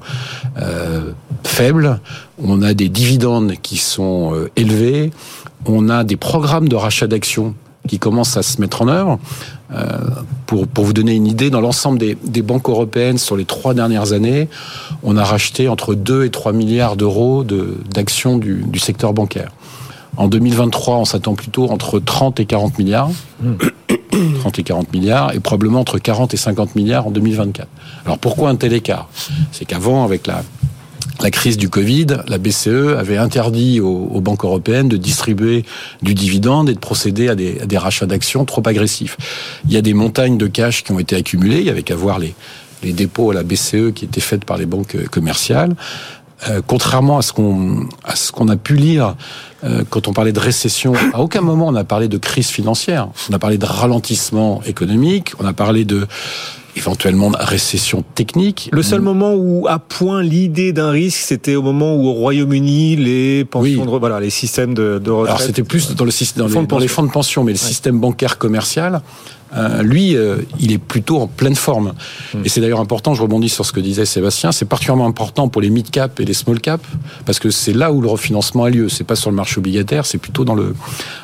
euh, faibles, on a des dividendes qui sont élevés, on a des programmes de rachat d'actions qui commencent à se mettre en œuvre. Euh, pour, pour vous donner une idée, dans l'ensemble des, des, banques européennes sur les trois dernières années, on a racheté entre 2 et 3 milliards d'euros d'actions du, du, secteur bancaire. En 2023, on s'attend plutôt entre 30 et 40 milliards. 30 et 40 milliards, et probablement entre 40 et 50 milliards en 2024. Alors pourquoi un tel écart? C'est qu'avant, avec la, la crise du Covid, la BCE avait interdit aux, banques européennes de distribuer du dividende et de procéder à des, rachats d'actions trop agressifs. Il y a des montagnes de cash qui ont été accumulées, il y avait qu'à voir les, dépôts à la BCE qui étaient faits par les banques commerciales. Euh, contrairement à ce qu'on à ce qu'on a pu lire euh, quand on parlait de récession, à aucun moment on a parlé de crise financière. On a parlé de ralentissement économique, on a parlé de éventuellement de récession technique. Le seul moment où à point l'idée d'un risque, c'était au moment où au Royaume-Uni les pensions, oui. de, voilà, les systèmes de, de retraite. Alors c'était plus dans le système, dans, les, fonds de pension, mais le ouais. système bancaire commercial euh, lui, euh, il est plutôt en pleine forme. Et c'est d'ailleurs important, je rebondis sur ce que disait Sébastien, c'est particulièrement important pour les mid-cap et les small-cap, parce que c'est là où le refinancement a lieu. C'est pas sur le marché obligataire, c'est plutôt dans, le,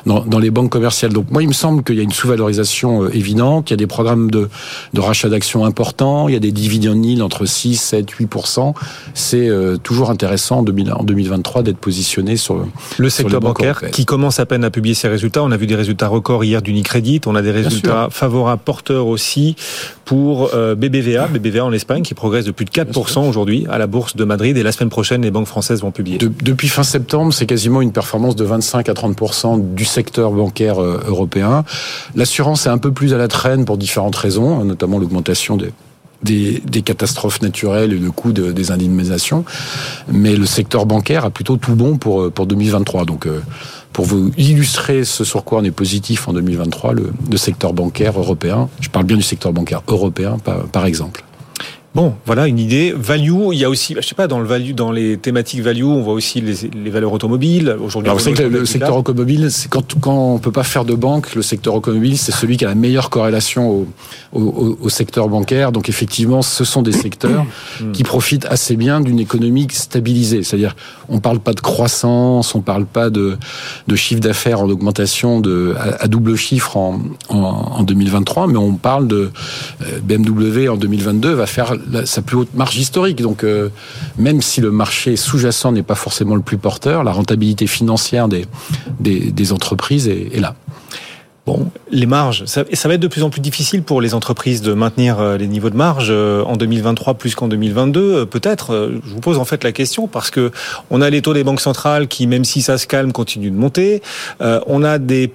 dans, dans, les banques commerciales. Donc moi, il me semble qu'il y a une sous-valorisation euh, évidente, il y a des programmes de, de rachat d'actions importants, il y a des dividendes yield entre 6, 7, 8%. C'est euh, toujours intéressant en, 2000, en 2023 d'être positionné sur le, le secteur bancaire qui commence à peine à publier ses résultats. On a vu des résultats records hier d'Unicredit, on a des résultats favorable porteur aussi pour euh, BBVA, BBVA en Espagne, qui progresse de plus de 4% aujourd'hui à la bourse de Madrid. Et la semaine prochaine, les banques françaises vont publier. De, depuis fin septembre, c'est quasiment une performance de 25 à 30% du secteur bancaire euh, européen. L'assurance est un peu plus à la traîne pour différentes raisons, notamment l'augmentation des des, des, catastrophes naturelles et le coût de, des indemnisations. Mais le secteur bancaire a plutôt tout bon pour, pour 2023. Donc, euh, pour vous illustrer ce sur quoi on est positif en 2023, le, le secteur bancaire européen, je parle bien du secteur bancaire européen par, par exemple. Bon, voilà une idée. Value, il y a aussi, je sais pas, dans le value, dans les thématiques value, on voit aussi les, les valeurs automobiles. Aujourd'hui, vous savez que le, secteur automobile, c'est quand, quand on peut pas faire de banque, le secteur automobile, c'est celui qui a la meilleure corrélation au, au, au, secteur bancaire. Donc effectivement, ce sont des secteurs [COUGHS] qui profitent assez bien d'une économie stabilisée. C'est-à-dire, on parle pas de croissance, on parle pas de, de chiffre d'affaires en augmentation de à, à double chiffre en, en, en, 2023, mais on parle de euh, BMW en 2022 va faire sa plus haute marge historique. Donc, euh, même si le marché sous-jacent n'est pas forcément le plus porteur, la rentabilité financière des, des, entreprises est, là. Bon, les marges, ça, ça, va être de plus en plus difficile pour les entreprises de maintenir euh, les niveaux de marge euh, en 2023 plus qu'en 2022. Peut-être, je vous pose en fait la question parce que on a les taux des banques centrales qui, même si ça se calme, continuent de monter. On a des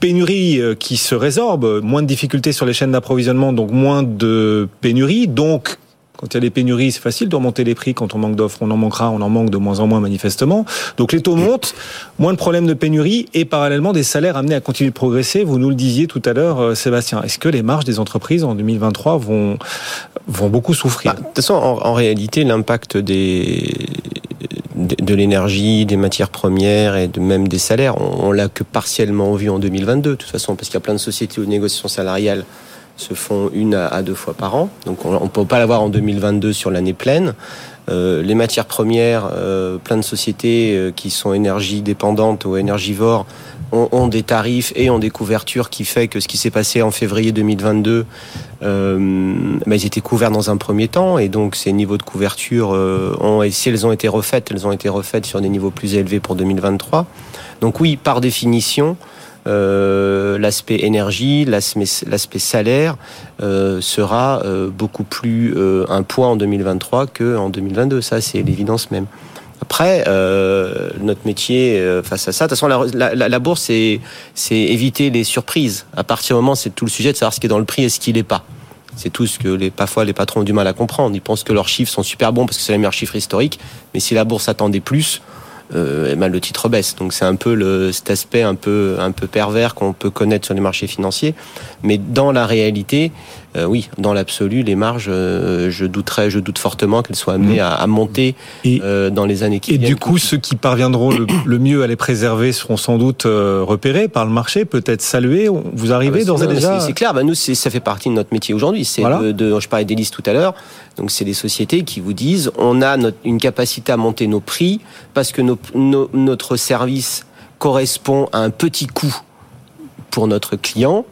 pénurie qui se résorbe, moins de difficultés sur les chaînes d'approvisionnement, donc moins de pénurie, donc quand il y a des pénuries, c'est facile de remonter les prix. Quand on manque d'offres, on en manquera, on en manque de moins en moins manifestement. Donc les taux montent, moins de problèmes de pénurie et parallèlement des salaires amenés à continuer de progresser. Vous nous le disiez tout à l'heure, Sébastien. Est-ce que les marges des entreprises en 2023 vont, vont beaucoup souffrir? Bah, De toute façon, en, en réalité, l'impact des de l'énergie, des matières premières et de même des salaires, on, on l'a que partiellement vu en 2022, de toute façon, parce qu'il y a plein de sociétés où les négociations salariales se font une à deux fois par an. Donc on ne peut pas l'avoir en 2022 sur l'année pleine. Euh, les matières premières, euh, plein de sociétés euh, qui sont énergie dépendantes ou énergivores ont, des tarifs et ont des couvertures qui fait que ce qui s'est passé en février 2022, euh, bah, ils étaient couverts dans un premier temps et donc ces niveaux de couverture ont, et si elles ont été refaites, elles ont été refaites sur des niveaux plus élevés pour 2023. Donc oui, par définition, euh, l'aspect énergie, l'aspect salaire euh, sera euh, beaucoup plus un poids en 2023 qu'en 2022. Ça, c'est l'évidence même. Après, notre métier face à ça, de toute façon, la, la, la bourse, c'est éviter les surprises. À partir du moment, c'est tout le sujet de savoir ce qui est dans le prix et ce qui n'est pas. C'est tout ce que les, parfois les patrons ont du mal à comprendre. Ils pensent que leurs chiffres sont super bons parce que c'est les meilleurs chiffres historiques. Mais si la bourse attendait plus, euh, eh ben, le titre baisse. Donc c'est un peu le, cet aspect un peu, un peu pervers qu'on peut connaître sur les marchés financiers. Mais dans la réalité, euh, oui, dans l'absolu, les marges, euh, je douterais, je doute fortement qu'elles soient amenées à, monter euh, dans les années qui viennent. Et du coup, ceux qui parviendront [COUGHS] le, mieux à les préserver seront sans doute repérés par le marché, peut-être salués. Vous arrivez ah bah, d'ores et déjà C'est clair. Bah, nous, ça fait partie de notre métier aujourd'hui. C'est de, je parlais d'Élise tout à l'heure. Donc, c'est des sociétés qui vous disent, on a une capacité à monter nos prix parce que notre service correspond à un petit coût pour notre client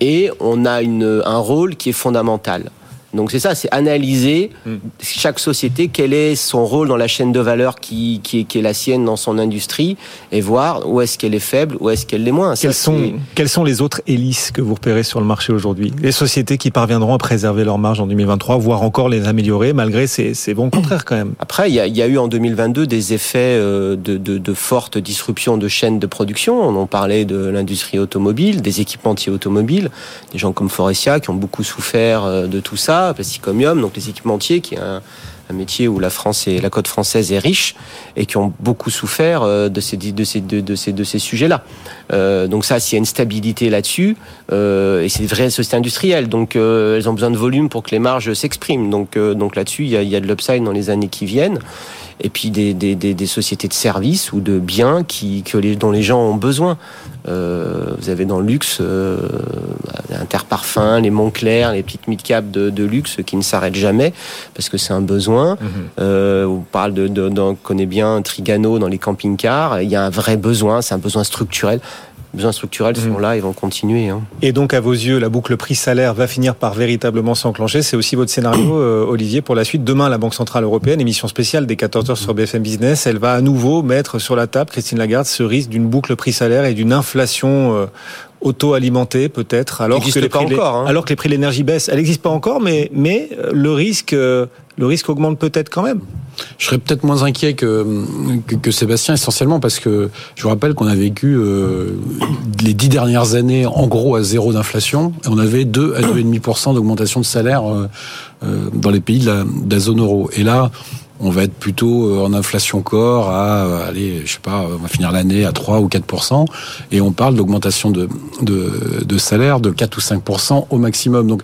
et on a un rôle qui est fondamental. Donc c'est ça, c'est analyser hmm. chaque société, quel est son rôle dans la chaîne de valeur qui, qui, est, qui est la sienne dans son industrie, et voir où est-ce qu'elle est faible, où est-ce qu'elle l'est moins. Quelles, sont, quelles sont les autres hélices que vous repérez sur le marché aujourd'hui? Les sociétés qui parviendront à préserver leur marge en 2023, voire encore les améliorer, malgré ces, ces bons contraires quand même. Après, il y a, y a, eu en 2022 des effets euh, de, de, de forte disruption de chaînes de production. On en parlait de l'industrie automobile, des équipementiers automobiles, des gens comme Forestia qui ont beaucoup souffert euh, de tout ça Plasticomium, donc les équipementiers, qui est métier où la France et la côte française est riche et qui ont beaucoup souffert euh, de ces de ces de, ces de ces sujets-là. Euh, donc ça, s'il y a une stabilité là-dessus, euh, et c'est des vraies sociétés industrielles, donc elles ont besoin de volume pour que les marges s'expriment. Donc donc là-dessus, il y a, y a de l'upside dans les années qui viennent et puis des, des, des, sociétés de services ou de biens qui, dont les gens ont besoin. Vous avez dans le luxe euh, Interparfum, les Montclair, les petites mid-cap de, luxe qui ne s'arrêtent jamais parce que c'est un besoin. Mhm. Euh, on parle de, de, de, on connaît bien Trigano dans les camping-cars. Il y a un vrai besoin, c'est un besoin structurel besoins structurels sont mhm. là et vont continuer. Hein. Et donc, à vos yeux, la boucle prix-salaire va finir par véritablement s'enclencher. C'est aussi votre scénario, [COUGHS] euh, Olivier, pour la suite. Demain, la Banque Centrale Européenne, émission spéciale des 14 heures sur BFM Business, elle va à nouveau mettre sur la table, Christine Lagarde, ce risque d'une boucle prix-salaire et d'une inflation euh, auto-alimentée peut-être, alors, que les prix, encore, hein. alors que les prix de l'énergie baissent. Elle n'existe pas encore, mais, mais euh, le risque, le risque augmente peut-être quand même. Je serais peut-être moins inquiet que, que, Sébastien, essentiellement parce que je vous rappelle qu'on a vécu euh, les dix dernières années en gros à zéro d'inflation et on avait 2 à 2,5% d'augmentation de salaire euh, euh, dans les pays de la, de la zone euro. Et là, on va être plutôt en inflation corps à, allez, je sais pas, on va finir l'année à 3 ou 4%, et on parle d'augmentation de, de, de, salaire de 4 ou 5% au maximum. Donc,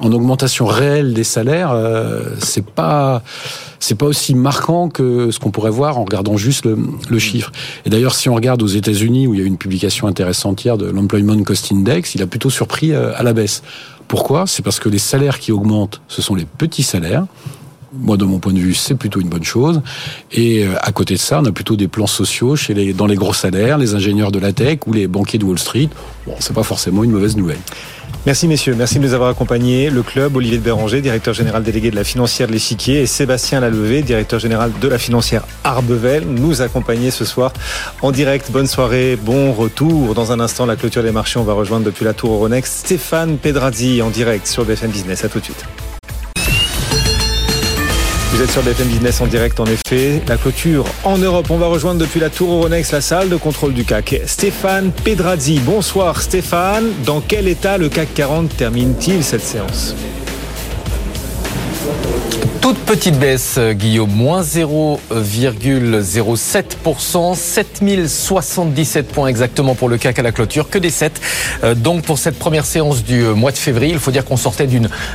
en augmentation réelle des salaires, c'est pas c'est pas aussi marquant que ce qu'on pourrait voir en regardant juste le, chiffre. Et d'ailleurs, si on regarde aux États-Unis, où il y a une publication intéressante hier de l'Employment Cost Index, il a plutôt surpris euh, à la baisse. Pourquoi? C'est parce que les salaires qui augmentent, ce sont les petits salaires. Moi, de mon point de vue, c'est plutôt une bonne chose. Et euh, à côté de ça, on a plutôt des plans sociaux chez les, dans les gros salaires, les ingénieurs de la tech ou les banquiers de Wall Street. Bon, c'est pas forcément une mauvaise nouvelle. Merci messieurs, merci de nous avoir accompagnés. Le club, Olivier de Béranger, directeur général délégué de la financière de l'Échiquier, et Sébastien Lalevé, directeur général de la financière Arbevel, nous accompagner ce soir en direct. Bonne soirée, bon retour. Dans un instant, la clôture des marchés, on va rejoindre depuis la tour Euronext Stéphane Pedrazzi en direct sur BFM Business. À tout de suite. Vous êtes sur BFM Business en direct, en effet. La clôture en Europe. On va rejoindre depuis la Tour Euronext la salle de contrôle du CAC. Stéphane Pedrazzi. Bonsoir Stéphane. Dans quel état le CAC 40 termine-t-il cette séance? Toute petite baisse, Guillaume, moins 0,07%, 7077 points exactement pour le CAC à la clôture, que des 7. Euh, donc pour cette première séance du mois de février, il faut dire qu'on sortait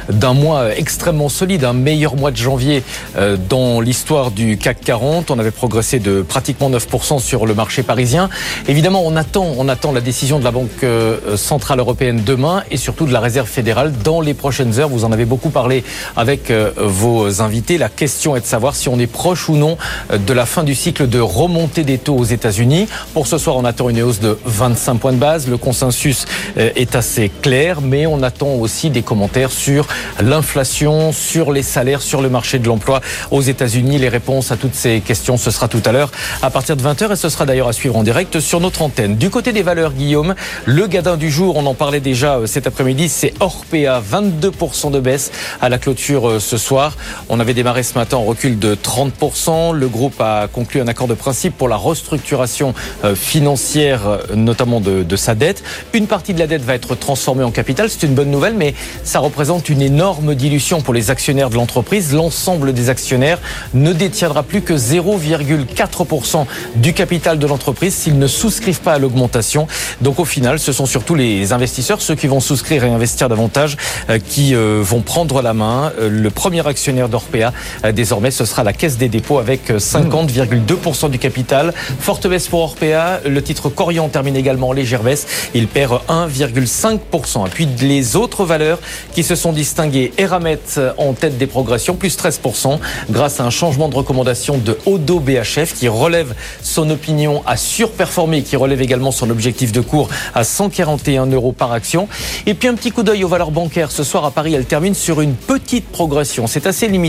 d'un mois extrêmement solide, un meilleur mois de janvier euh, dans l'histoire du CAC 40. On avait progressé de pratiquement 9% sur le marché parisien. Évidemment, on attend, on attend la décision de la Banque euh, Centrale Européenne demain et surtout de la Réserve fédérale dans les prochaines heures. Vous en avez beaucoup parlé avec vos invités. La question est de savoir si on est proche ou non de la fin du cycle de remontée des taux aux États-Unis. Pour ce soir, on attend une hausse de 25 points de base. Le consensus est assez clair, mais on attend aussi des commentaires sur l'inflation, sur les salaires, sur le marché de l'emploi aux États-Unis. Les réponses à toutes ces questions, ce sera tout à l'heure à partir de 20h et ce sera d'ailleurs à suivre en direct sur notre antenne. Du côté des valeurs, Guillaume, le gadin du jour, on en parlait déjà euh, cet après-midi, c'est Orpea, 22% de baisse à la clôture euh, ce soir. On avait démarré ce matin en recul de 30%. Le groupe a conclu un accord de principe pour la restructuration euh, financière, notamment de, sa dette. Une partie de la dette va être transformée en capital. C'est une bonne nouvelle, mais ça représente une énorme dilution pour les actionnaires de l'entreprise. L'ensemble des actionnaires ne détiendra plus que 0,4% du capital de l'entreprise s'ils ne souscrivent pas à l'augmentation. Donc au final, ce sont surtout les investisseurs, ceux qui vont souscrire et investir davantage, euh, qui euh, vont prendre la main. Euh, le premier actionnaire d'Orpea, désormais, ce sera la Caisse des dépôts avec 50,2% du capital. Forte baisse pour Orpea. Le titre Corian termine également en légère baisse. Il perd 1,5%. Et puis les autres valeurs qui se sont distinguées, Eramet en tête des progressions, plus 13%, grâce à un changement de recommandation de Odo BHF qui relève son opinion à surperformer, qui relève également son objectif de cours à 141 euros par action. Et puis un petit coup d'œil aux valeurs bancaires. Ce soir à Paris, elle termine sur une petite progression. C'est assez limité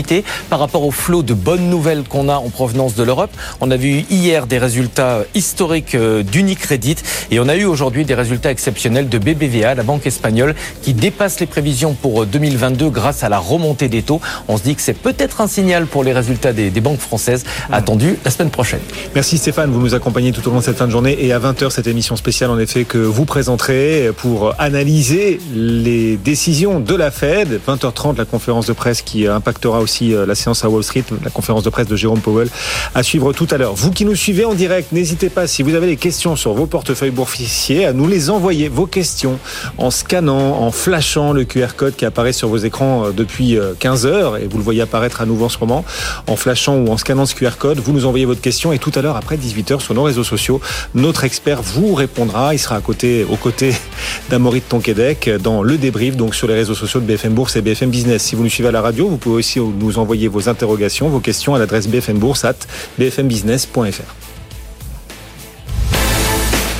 par rapport au flot de bonnes nouvelles qu'on a en provenance de l'Europe. On a vu hier des résultats historiques euh, d'Unicredit et on a eu aujourd'hui des résultats exceptionnels de BBVA, la banque espagnole, qui dépasse les prévisions pour 2022 euh, grâce à la remontée des taux. On se dit que c'est peut-être un signal pour les résultats des, des banques françaises attendus la semaine prochaine. Merci Stéphane, vous nous accompagnez tout au long de cette fin de journée et à 20h cette émission spéciale en effet que vous présenterez pour analyser les décisions de la Fed. 20h30 la conférence de presse qui impactera aussi euh, la séance à Wall Street, la conférence de presse de Jérôme Powell à suivre tout à l'heure. Vous qui nous suivez en direct, n'hésitez pas si vous avez des questions sur vos portefeuilles boursiers à nous les envoyer vos questions en scannant, en flashant le QR code qui apparaît sur vos écrans euh, depuis 15 euh, heures et vous le voyez apparaître à nouveau en ce moment en flashant ou en scannant ce QR code. Vous nous envoyez votre question et tout à l'heure après 18h sur nos réseaux sociaux, notre expert vous répondra. Il sera à côté, aux côtés [LAUGHS] d'Amorit Tonquédec dans le débrief, donc sur les réseaux sociaux de BFM Bourse et BFM Business. Si vous nous suivez à la radio, vous pouvez aussi nous envoyer vos interrogations, vos questions à l'adresse bfmbourse at bfmbusiness.fr.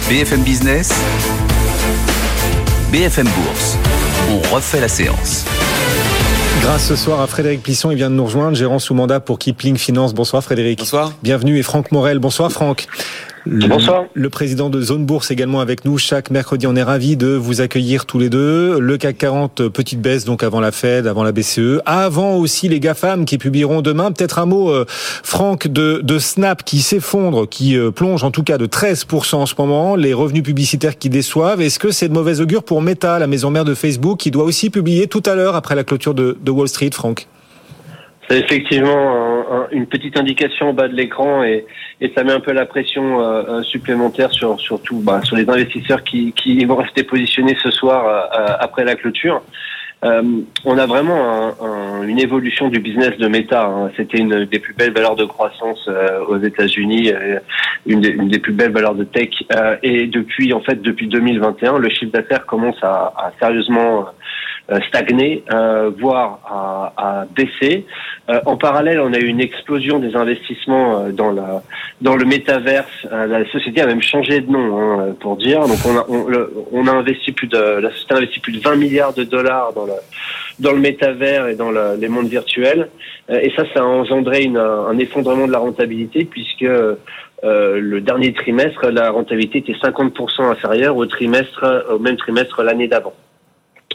BFM Business, BFM Bourse. On refait la séance. Grâce ce soir à Frédéric Plisson, il vient de nous rejoindre, gérant sous mandat pour Kipling Finance. Bonsoir Frédéric. Bonsoir. Bienvenue et Franck Morel. Bonsoir Franck. Bonsoir. Le président de Zone Bourse également avec nous. Chaque mercredi, on est ravi de vous accueillir tous les deux. Le CAC 40, petite baisse donc avant la Fed, avant la BCE. Avant aussi les GAFAM qui publieront demain. Peut-être un mot, euh, Franck, de, de Snap qui s'effondre, qui euh, plonge en tout cas de 13% en ce moment. Les revenus publicitaires qui déçoivent. Est-ce que c'est de mauvais augure pour Meta, la maison mère de Facebook, qui doit aussi publier tout à l'heure après la clôture de, de Wall Street, Franck? C'est effectivement une petite indication au bas de l'écran et, ça met un peu la pression euh, euh supplémentaire sur surtout bah, sur les investisseurs qui, [LAUGHS] vont rester positionnés ce soir euh, après la clôture. Euh, on a vraiment un, une évolution du business de Meta. Hein. C'était une des plus belles valeurs de croissance euh, aux États-Unis, une, une, des plus belles valeurs de tech. et depuis en fait depuis 2021, le chiffre d'affaires commence à, à sérieusement euh, stagner, euh, voire à, à baisser. Euh, en parallèle, on a eu une explosion des investissements dans la dans le métaverse. la société a même changé de nom, hein, pour dire. Donc on a on, on, a investi plus de la société a investi plus de 20 milliards de dollars dans le dans le métavers et dans le, les mondes virtuels. et ça, ça a engendré une, un effondrement de la rentabilité puisque euh, le dernier trimestre, la rentabilité était 50% inférieure au trimestre, au même trimestre l'année d'avant.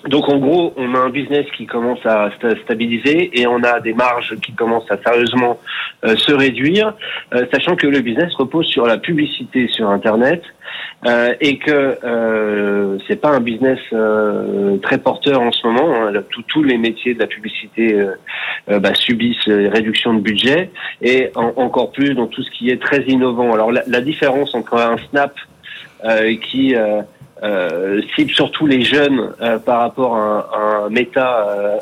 Donc en gros, on a un business qui commence à stabiliser et on a des marges qui commencent à sérieusement euh, se réduire, euh, sachant que le business repose sur la publicité sur Internet euh, et que euh, c'est pas un business très porteur en ce moment. Hein. Tous les métiers de la publicité bah, subissent réduction de budget et encore plus dans tout ce qui est très innovant. Alors la, la différence entre un Snap qui euh, cible surtout les jeunes euh, par rapport à, un méta euh,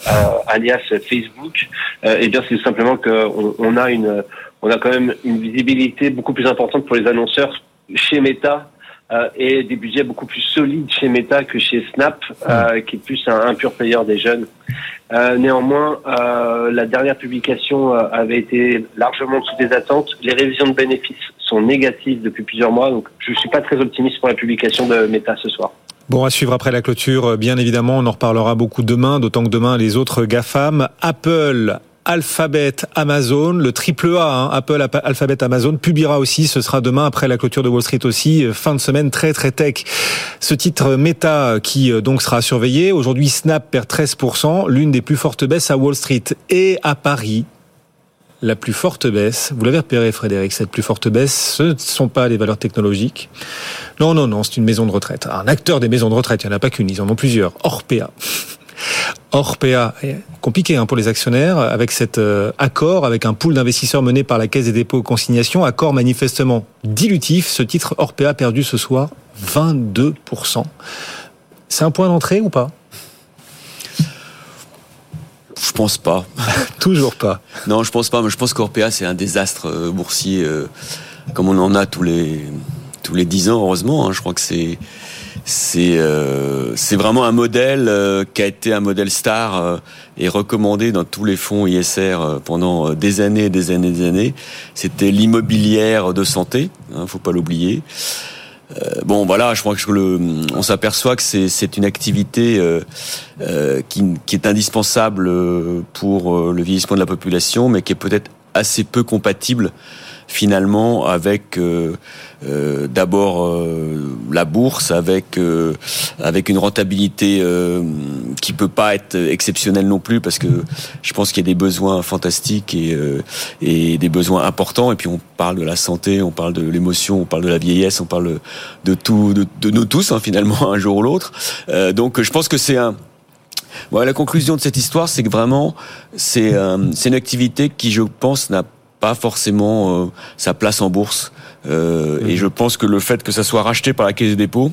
alias Facebook, euh, et bien c'est simplement qu'on on a une on a quand même une visibilité beaucoup plus importante pour les annonceurs chez Meta euh, et des budgets beaucoup plus solides chez Meta que chez Snap, euh, qui est plus un, un pur player des jeunes. Euh, néanmoins, la dernière publication avait été largement sous des attentes. Les révisions de bénéfices sont négatives depuis plusieurs mois, donc je suis pas très optimiste pour la publication de Meta ce soir. Bon, à suivre après la clôture, bien évidemment, on en reparlera beaucoup demain, d'autant que demain, les autres GAFAM, Apple, Alphabet, Amazon, le triple A, hein, Apple, Alphabet, Amazon, publiera aussi, ce sera demain après la clôture de Wall Street aussi, fin de semaine très très tech. Ce titre Meta qui donc sera surveillé, aujourd'hui Snap perd 13%, l'une des plus fortes baisses à Wall Street et à Paris. La plus forte baisse, vous l'avez repéré Frédéric, cette plus forte baisse, ce ne sont pas les valeurs technologiques. Non, non, non, c'est une maison de retraite. Un acteur des maisons de retraite, il n'y en a pas qu'une, ils en ont plusieurs. Orpea. Orpea, compliqué hein, pour les actionnaires, avec cet euh, accord, avec un pool d'investisseurs mené par la Caisse des dépôts et consignations, accord manifestement dilutif. Ce titre Orpea perdu ce soir 22%. C'est un point d'entrée ou pas? Je pense pas. [LAUGHS] Toujours pas. Non, je pense pas. Mais je pense qu'Orpea c'est un désastre euh, boursier euh, comme on en a tous les tous les dix ans. Heureusement, hein. je crois que c'est c'est euh, vraiment un modèle euh, qui a été un modèle star euh, et recommandé dans tous les fonds ISR pendant des années et des années et des années. C'était l'immobilière de santé, hein, faut pas l'oublier. bon, voilà, je crois que le, on s'aperçoit que c'est une activité qui, qui, est indispensable pour le vieillissement de la population, mais qui est peut-être assez peu compatible finalement avec euh, euh, d'abord euh, la bourse, avec avec une rentabilité qui peut pas être exceptionnelle non plus parce que je pense qu'il y a des besoins fantastiques et et des besoins importants et puis on parle de la santé, on parle de l'émotion, on parle de la vieillesse, on parle de tout de, de nous tous hein, finalement [LAUGHS] un jour ou l'autre. donc je pense que c'est un voilà, la conclusion de cette histoire, c'est que vraiment, c'est c'est une activité qui, je pense, n'a pas forcément euh, sa place en bourse. Euh, Et mhm. je pense que le fait que ça soit racheté par la Caisse des dépôts,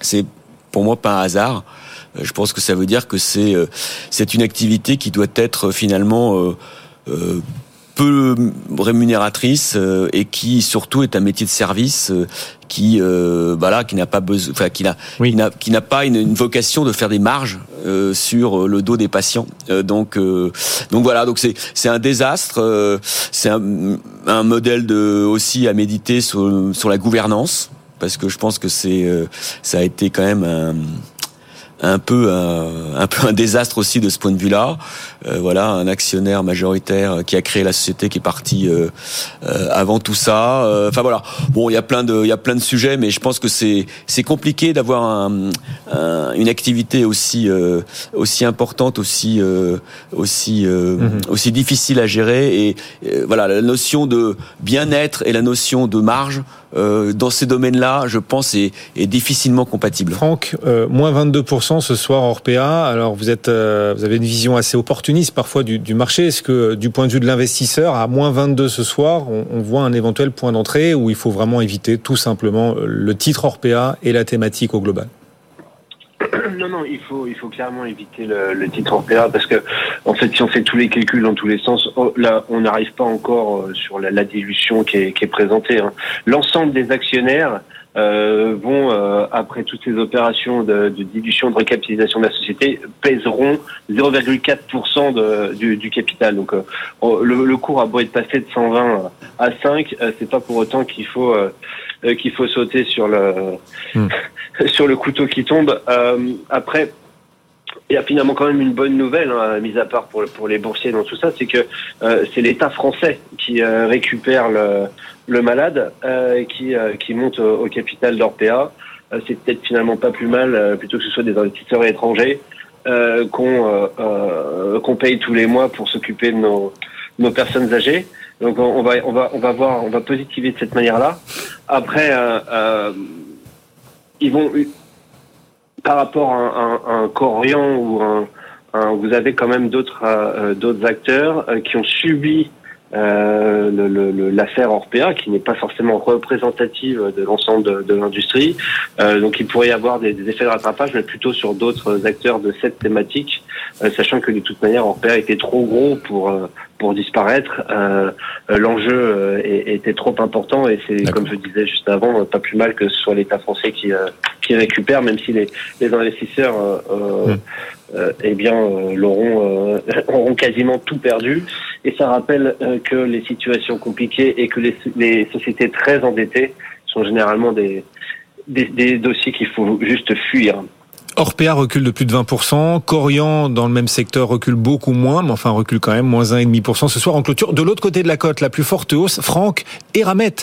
c'est pour moi pas un hasard. Euh, je pense que ça veut dire que c'est euh, c'est une activité qui doit être finalement euh, peu rémunératrice euh, et qui surtout est un métier de service euh, qui euh, voilà qui n'a pas besoin enfin qui n'a qui n'a pas une, une, vocation de faire des marges euh, sur le dos des patients donc donc voilà donc c'est c'est un désastre c'est un, un, modèle de aussi à méditer sur sur la gouvernance parce que je pense que c'est ça a été quand même un un peu un, un, peu un désastre aussi de ce point de vue-là. Euh, voilà, un actionnaire majoritaire qui a créé la société qui est parti euh, euh, avant tout ça. Euh, enfin voilà. Bon, il y a plein de il y a plein de sujets, mais je pense que c'est c'est compliqué d'avoir un, un, une activité aussi euh, aussi importante, aussi aussi mhm. aussi difficile à gérer. Et voilà, la notion de bien-être et la notion de marge dans ces domaines-là, je pense, est, est difficilement compatible. Franck, moins 22% ce soir Orpea. Alors vous êtes, euh, vous avez une vision assez opportuniste parfois du, marché. Est-ce que du point de vue de l'investisseur, à moins 22 ce soir, on, voit un éventuel point d'entrée où il faut vraiment éviter tout simplement le titre Orpea et la thématique au global? [COUGHS] Non, non, il faut, il faut clairement éviter le, titre Orpea parce que, en fait, si on fait tous les calculs dans tous les sens, oh, là, on n'arrive pas encore euh, sur la, la dilution qui est, qui est présentée. Hein. L'ensemble des actionnaires euh, vont, euh, après toutes ces opérations de, de, dilution, de recapitalisation de la société, pèseront 0,4% du, du, capital. Donc euh, le, le, cours a beau être passé de 120 à 5, euh, c'est pas pour autant qu'il faut euh, qu'il faut sauter sur le hmm. [LAUGHS] sur le couteau qui tombe. après, il y a finalement quand même une bonne nouvelle, hein, mise à part pour, les boursiers dans tout ça, c'est que euh, c'est l'État français qui euh, récupère le, malade, euh, qui, euh, qui monte au, capital d'Orpea. C'est peut-être finalement pas plus mal, plutôt que ce soit des investisseurs étrangers qu'on paye tous les mois pour s'occuper de nos, nos personnes âgées. Donc on, on, va on va on va voir, on va positiver de cette manière-là. Après, ils vont par rapport à un, un, Corian ou un, un, vous avez quand même d'autres euh, d'autres acteurs euh, qui ont subi euh, l'affaire Orpea, qui n'est pas forcément représentative de l'ensemble de, de l'industrie. Euh, donc il pourrait y avoir des, des, effets de rattrapage, mais plutôt sur d'autres acteurs de cette thématique, euh, sachant que de toute manière Orpea était trop gros pour pour disparaître. Euh, L'enjeu était trop important et c'est, comme je disais juste avant, pas plus mal que ce soit l'État français qui, qui récupère, même si les, les investisseurs hmm. Eh bien l'auront [LAUGHS] auront quasiment tout perdu. Et ça rappelle que les situations compliquées et que les, sociétés très endettées sont généralement des dossiers qu'il faut juste fuir. Orpea recule de plus de 20%, Corian dans le même secteur recule beaucoup moins, mais enfin recule quand même, moins 1,5% ce soir en clôture. De l'autre côté de la côte, la plus forte hausse, Franck Eramet.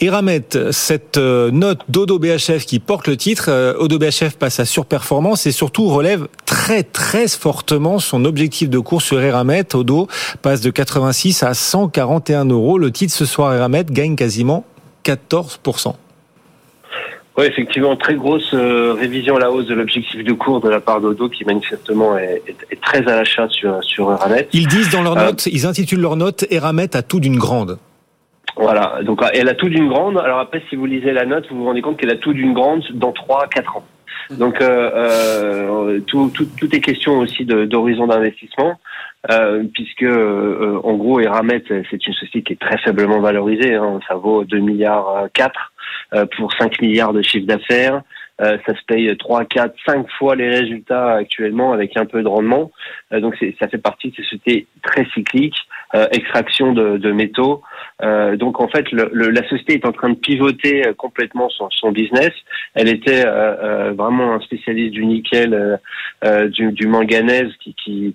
Eramet, cette euh, note d'Odo BHF qui porte le titre, euh, Odo BHF passe à surperformance et surtout relève très très fortement son objectif de cours sur Eramet. Odo passe de 86 à 141 euros. Le titre ce soir, Eramet gagne quasiment 14%. Oui, effectivement, très grosse euh, révision à la hausse de l'objectif de cours de la part d'Odo qui manifestement est, très à l'achat sur, sur Eramet. Ils disent dans leur euh, note, ils intitulent leur note Eramet à tout d'une grande. Voilà, donc elle a tout d'une grande. Alors après, si vous lisez la note, vous vous rendez compte qu'elle a tout d'une grande dans 3-4 ans. Donc euh, tout, tout, tout, est question aussi d'horizon d'investissement. Euh, puisque en gros Eramet c'est une société qui est très faiblement valorisée, hein, ça vaut 2 milliards 4 euh, pour 5 milliards de chiffre d'affaires. Euh, ça se paye 3, 4, 5 fois les résultats actuellement avec un peu de rendement. Euh, donc ça fait partie de ces sociétés très cycliques, extraction de, de métaux. Donc en fait, le, la société est en train de pivoter complètement son, son business. Elle était vraiment un spécialiste du nickel, du, du, manganèse, qui, qui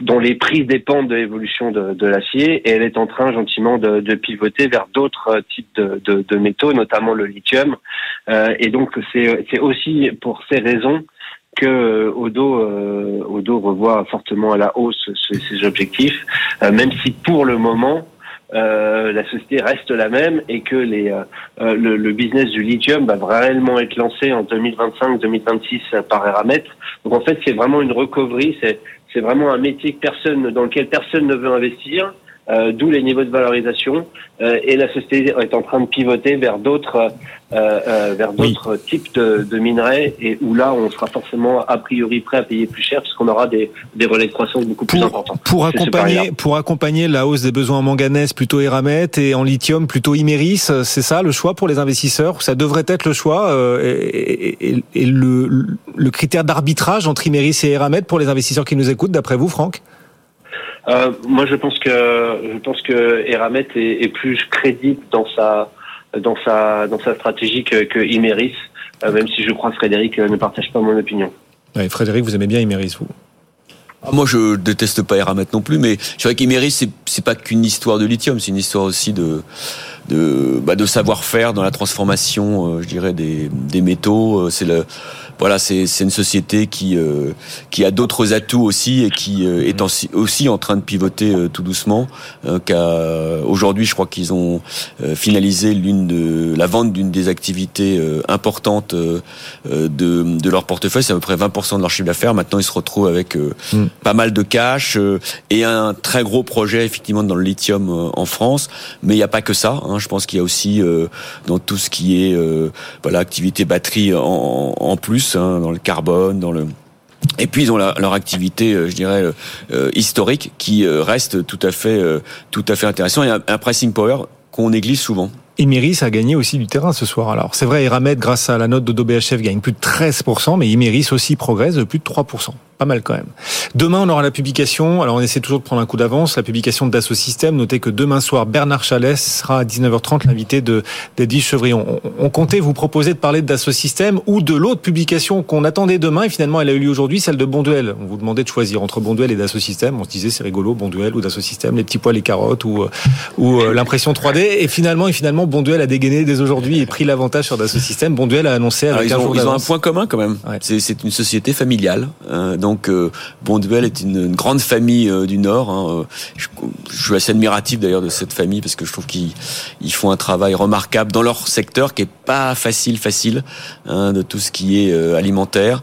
dont les prix dépendent de l'évolution de, de l'acier, et elle est en train gentiment de, de pivoter vers d'autres types de, de, de métaux, notamment le lithium. et donc c'est aussi pour ces raisons que euh, Odo, euh, Odo revoit fortement à la hausse ses, objectifs, euh, même si pour le moment la société reste la même et que les, le, business du lithium va réellement être lancé en 2025-2026 par Eramet. Donc en fait, c'est vraiment une recovery, c'est c'est vraiment un métier que personne dans lequel personne ne veut investir. Euh, d'où les niveaux de valorisation. Euh, et la société est en train de pivoter vers d'autres euh, vers d'autres types de, de, minerais et où là on sera forcément a priori prêt à payer plus cher parce qu'on aura des, des relais de croissance beaucoup plus importants. Pour accompagner pour accompagner la hausse des besoins en manganèse plutôt Eramet et en lithium plutôt Imeris, c'est ça le choix pour les investisseurs Ça devrait être le choix et, et, et le, le critère d'arbitrage entre Imeris et Eramet pour les investisseurs qui nous écoutent d'après vous Franck? Euh, moi, je pense que je pense que Eramet est, est, plus crédible dans sa dans sa dans sa stratégie que, que Imeris, euh, même si je crois que Frédéric euh, ne partage pas mon opinion. Ouais, Frédéric, vous aimez bien Imeris, vous? Ah, moi, je déteste pas Eramet non plus, mais c'est vrai qu'Imeris, c'est, c'est pas qu'une histoire de lithium, c'est une histoire aussi de de, bah, de savoir-faire dans la transformation, je dirais, des, des métaux. C'est le voilà, c'est une société qui euh, qui a d'autres atouts aussi et qui euh, est aussi en train de pivoter euh, tout doucement. Aujourd'hui, je crois qu'ils ont finalisé l'une de la vente d'une des activités importantes de, de leur portefeuille, c'est à peu près 20% de leur chiffre d'affaires. Maintenant, ils se retrouvent avec mm. pas mal de cash et un très gros projet effectivement dans le lithium en France. Mais il n'y a pas que ça. Hein. Je pense qu'il y a aussi dans tout ce qui est voilà activité batterie en, en plus Dans le carbone, dans le et puis ils ont leur activité, euh, je dirais, euh, euh, historique qui reste tout à fait, tout à fait intéressant. Y a un pricing power qu'on néglige souvent. Imeris a gagné aussi du terrain ce soir. Alors c'est vrai, Eramet, grâce à la note de BHF, gagne plus de 13%, mais Imeris aussi progresse de plus de 3% pas mal quand même. Demain, on aura la publication. Alors, on essaie toujours de prendre un coup d'avance. La publication de Dassault Systèmes. Notez que demain soir, Bernard Chalès sera à 19h30 l'invité de d'Eddie Chevrillon. On, comptait vous proposer de parler de Dassault Systèmes ou de l'autre publication qu'on attendait demain et finalement, elle a eu lieu aujourd'hui, celle de Bonduel. On vous demandait de choisir entre Bonduel et Dassault Systèmes. On se disait, c'est rigolo, Bonduel ou Dassault Systèmes, les petits pois, les carottes ou, ou euh, l'impression 3D. Et finalement, et finalement, Bonduel a dégainé dès aujourd'hui et pris l'avantage sur Dassault Systèmes. Bonduel a annoncé avec Alors, ils, ont, un point commun quand même. C'est une société familiale. Euh, donc euh, Bonduel est une, grande famille euh, du Nord. Hein. Je, suis assez admiratif d'ailleurs de cette famille parce que je trouve qu'ils font un travail remarquable dans leur secteur qui est pas facile, facile, hein, de tout ce qui est euh, alimentaire.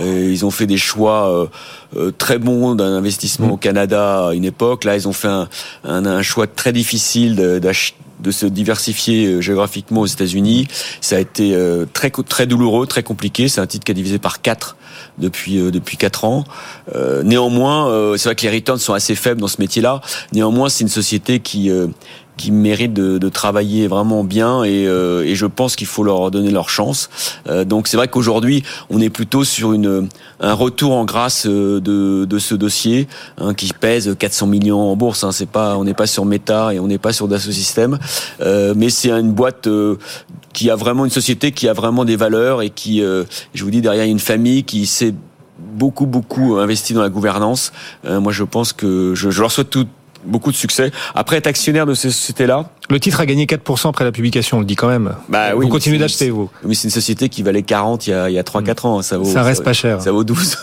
ils ont fait des choix très bons d'un investissement mm. au Canada à une époque. Là, ils ont fait un, choix très difficile d'acheter de se diversifier géographiquement aux États-Unis. Ça a été très très douloureux, très compliqué. C'est un titre qui a divisé par 4 depuis depuis quatre ans. néanmoins, c'est vrai que les returns sont assez faibles dans ce métier-là. Néanmoins, c'est une société qui qui méritent de, de, travailler vraiment bien et, euh, et je pense qu'il faut leur donner leur chance. Euh, donc c'est vrai qu'aujourd'hui on est plutôt sur une un retour en grâce euh, de, de ce dossier hein, qui pèse 400 millions en bourse. Hein, c'est pas on n'est pas sur Meta et on n'est pas sur Dassault Systèmes, euh, mais c'est une boîte qui a vraiment une société qui a vraiment des valeurs et qui, je vous dis derrière une famille qui s'est beaucoup beaucoup investi dans la gouvernance. moi, je pense que je, je leur souhaite tout, beaucoup de succès. Après être actionnaire de ces sociétés-là, le titre a gagné 4% après la publication, on le dit quand même. Bah, oui, vous continuez d'acheter, vous. Oui, c'est une société qui valait 40 il y a, il y a 3-4 ans. Ça, vaut, ça reste pas cher. Ça vaut 12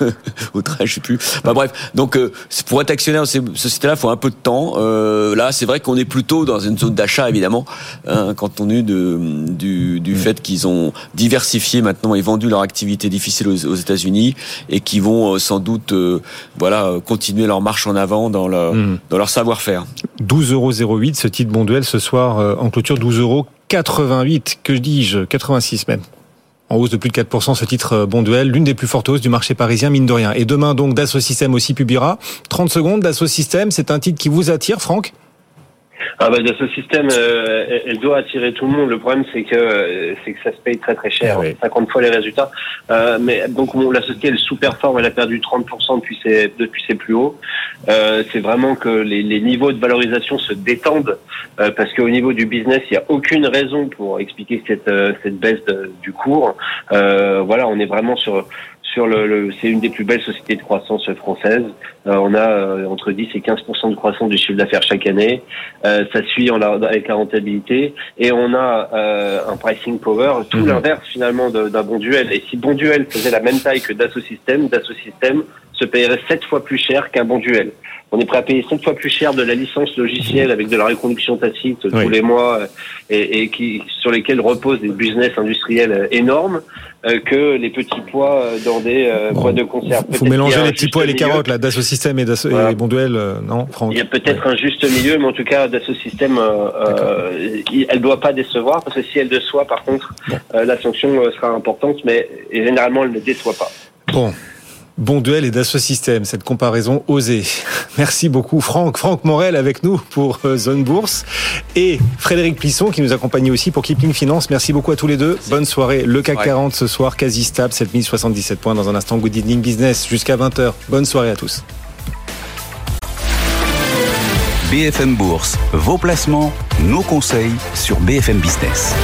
au 13, je sais plus. Bah, bref, donc euh, pour être actionnaire de ces sociétés-là, il faut un peu de temps. Euh, là, c'est vrai qu'on est plutôt dans une zone d'achat, évidemment, hein, quand on est de, du, du mm. fait qu'ils ont diversifié maintenant et vendu leur activité difficile aux, aux États-Unis et qui vont euh, sans doute euh, voilà, continuer leur marche en avant dans, leur, mm. dans leur savoir-faire. 12,08 euros ce titre Bonduel ce soir euh, en clôture 12,88 euros. Que dis-je 86 même. En hausse de plus de 4% ce titre euh, Bonduel, l'une des plus fortes hausses du marché parisien, mine de rien. Et demain donc Dassault Systèmes aussi publiera. 30 secondes, Dassault Systèmes, c'est un titre qui vous attire, Franck? Ah bah, ce système, euh, elle doit attirer tout le monde. Le problème, c'est que euh, c'est que ça se paye très très cher, 50 fois les résultats. Euh, mais donc la société, elle sous-performe, elle a perdu 30% depuis ses depuis ses plus hauts. Euh, c'est vraiment que les, les, niveaux de valorisation se détendent euh, parce qu'au niveau du business, il n'y a aucune raison pour expliquer cette cette baisse du cours. voilà, on est vraiment sur le, c'est une des plus belles sociétés de croissance françaises. Euh, on a euh, entre 10 et 15 de croissance du chiffre d'affaires chaque année. Euh, ça suit en avec la rentabilité et on a un pricing power, tout mhm. l'inverse finalement d'un bon duel. Et si bon duel faisait la même taille que Dassault Systèmes, Dassault Systèmes se payerait sept fois plus cher qu'un bon duel. On est prêt à payer sept fois plus cher de la licence logicielle avec de la reconduction tacite tous les mois et, et, qui sur lesquels reposent des business industriels énormes euh, que les petits pois euh, dans des euh, boîtes de conserve. Il faut mélanger les petits pois et les carottes, là, Dassault Système et, voilà. et Bonduel, non, Franck Il y a peut-être un juste milieu, mais en tout cas, Dassault Système, euh, elle doit pas décevoir, parce que si elle déçoit, par contre, la sanction sera importante, mais généralement, elle ne déçoit pas. Bon, Bon duel et Dassault Systèmes, cette comparaison osée. [LAUGHS] Merci beaucoup Franck. Franck Morel avec nous pour euh, Zone Bourse et Frédéric Plisson qui nous accompagne aussi pour Kipling Finance. Merci beaucoup à tous les deux. Bonne soirée. Le CAC 40 ce soir, quasi stable, 7077 points dans un instant. Good evening business jusqu'à 20h. Bonne soirée à tous. BFM Bourse, vos placements, nos conseils sur BFM Business.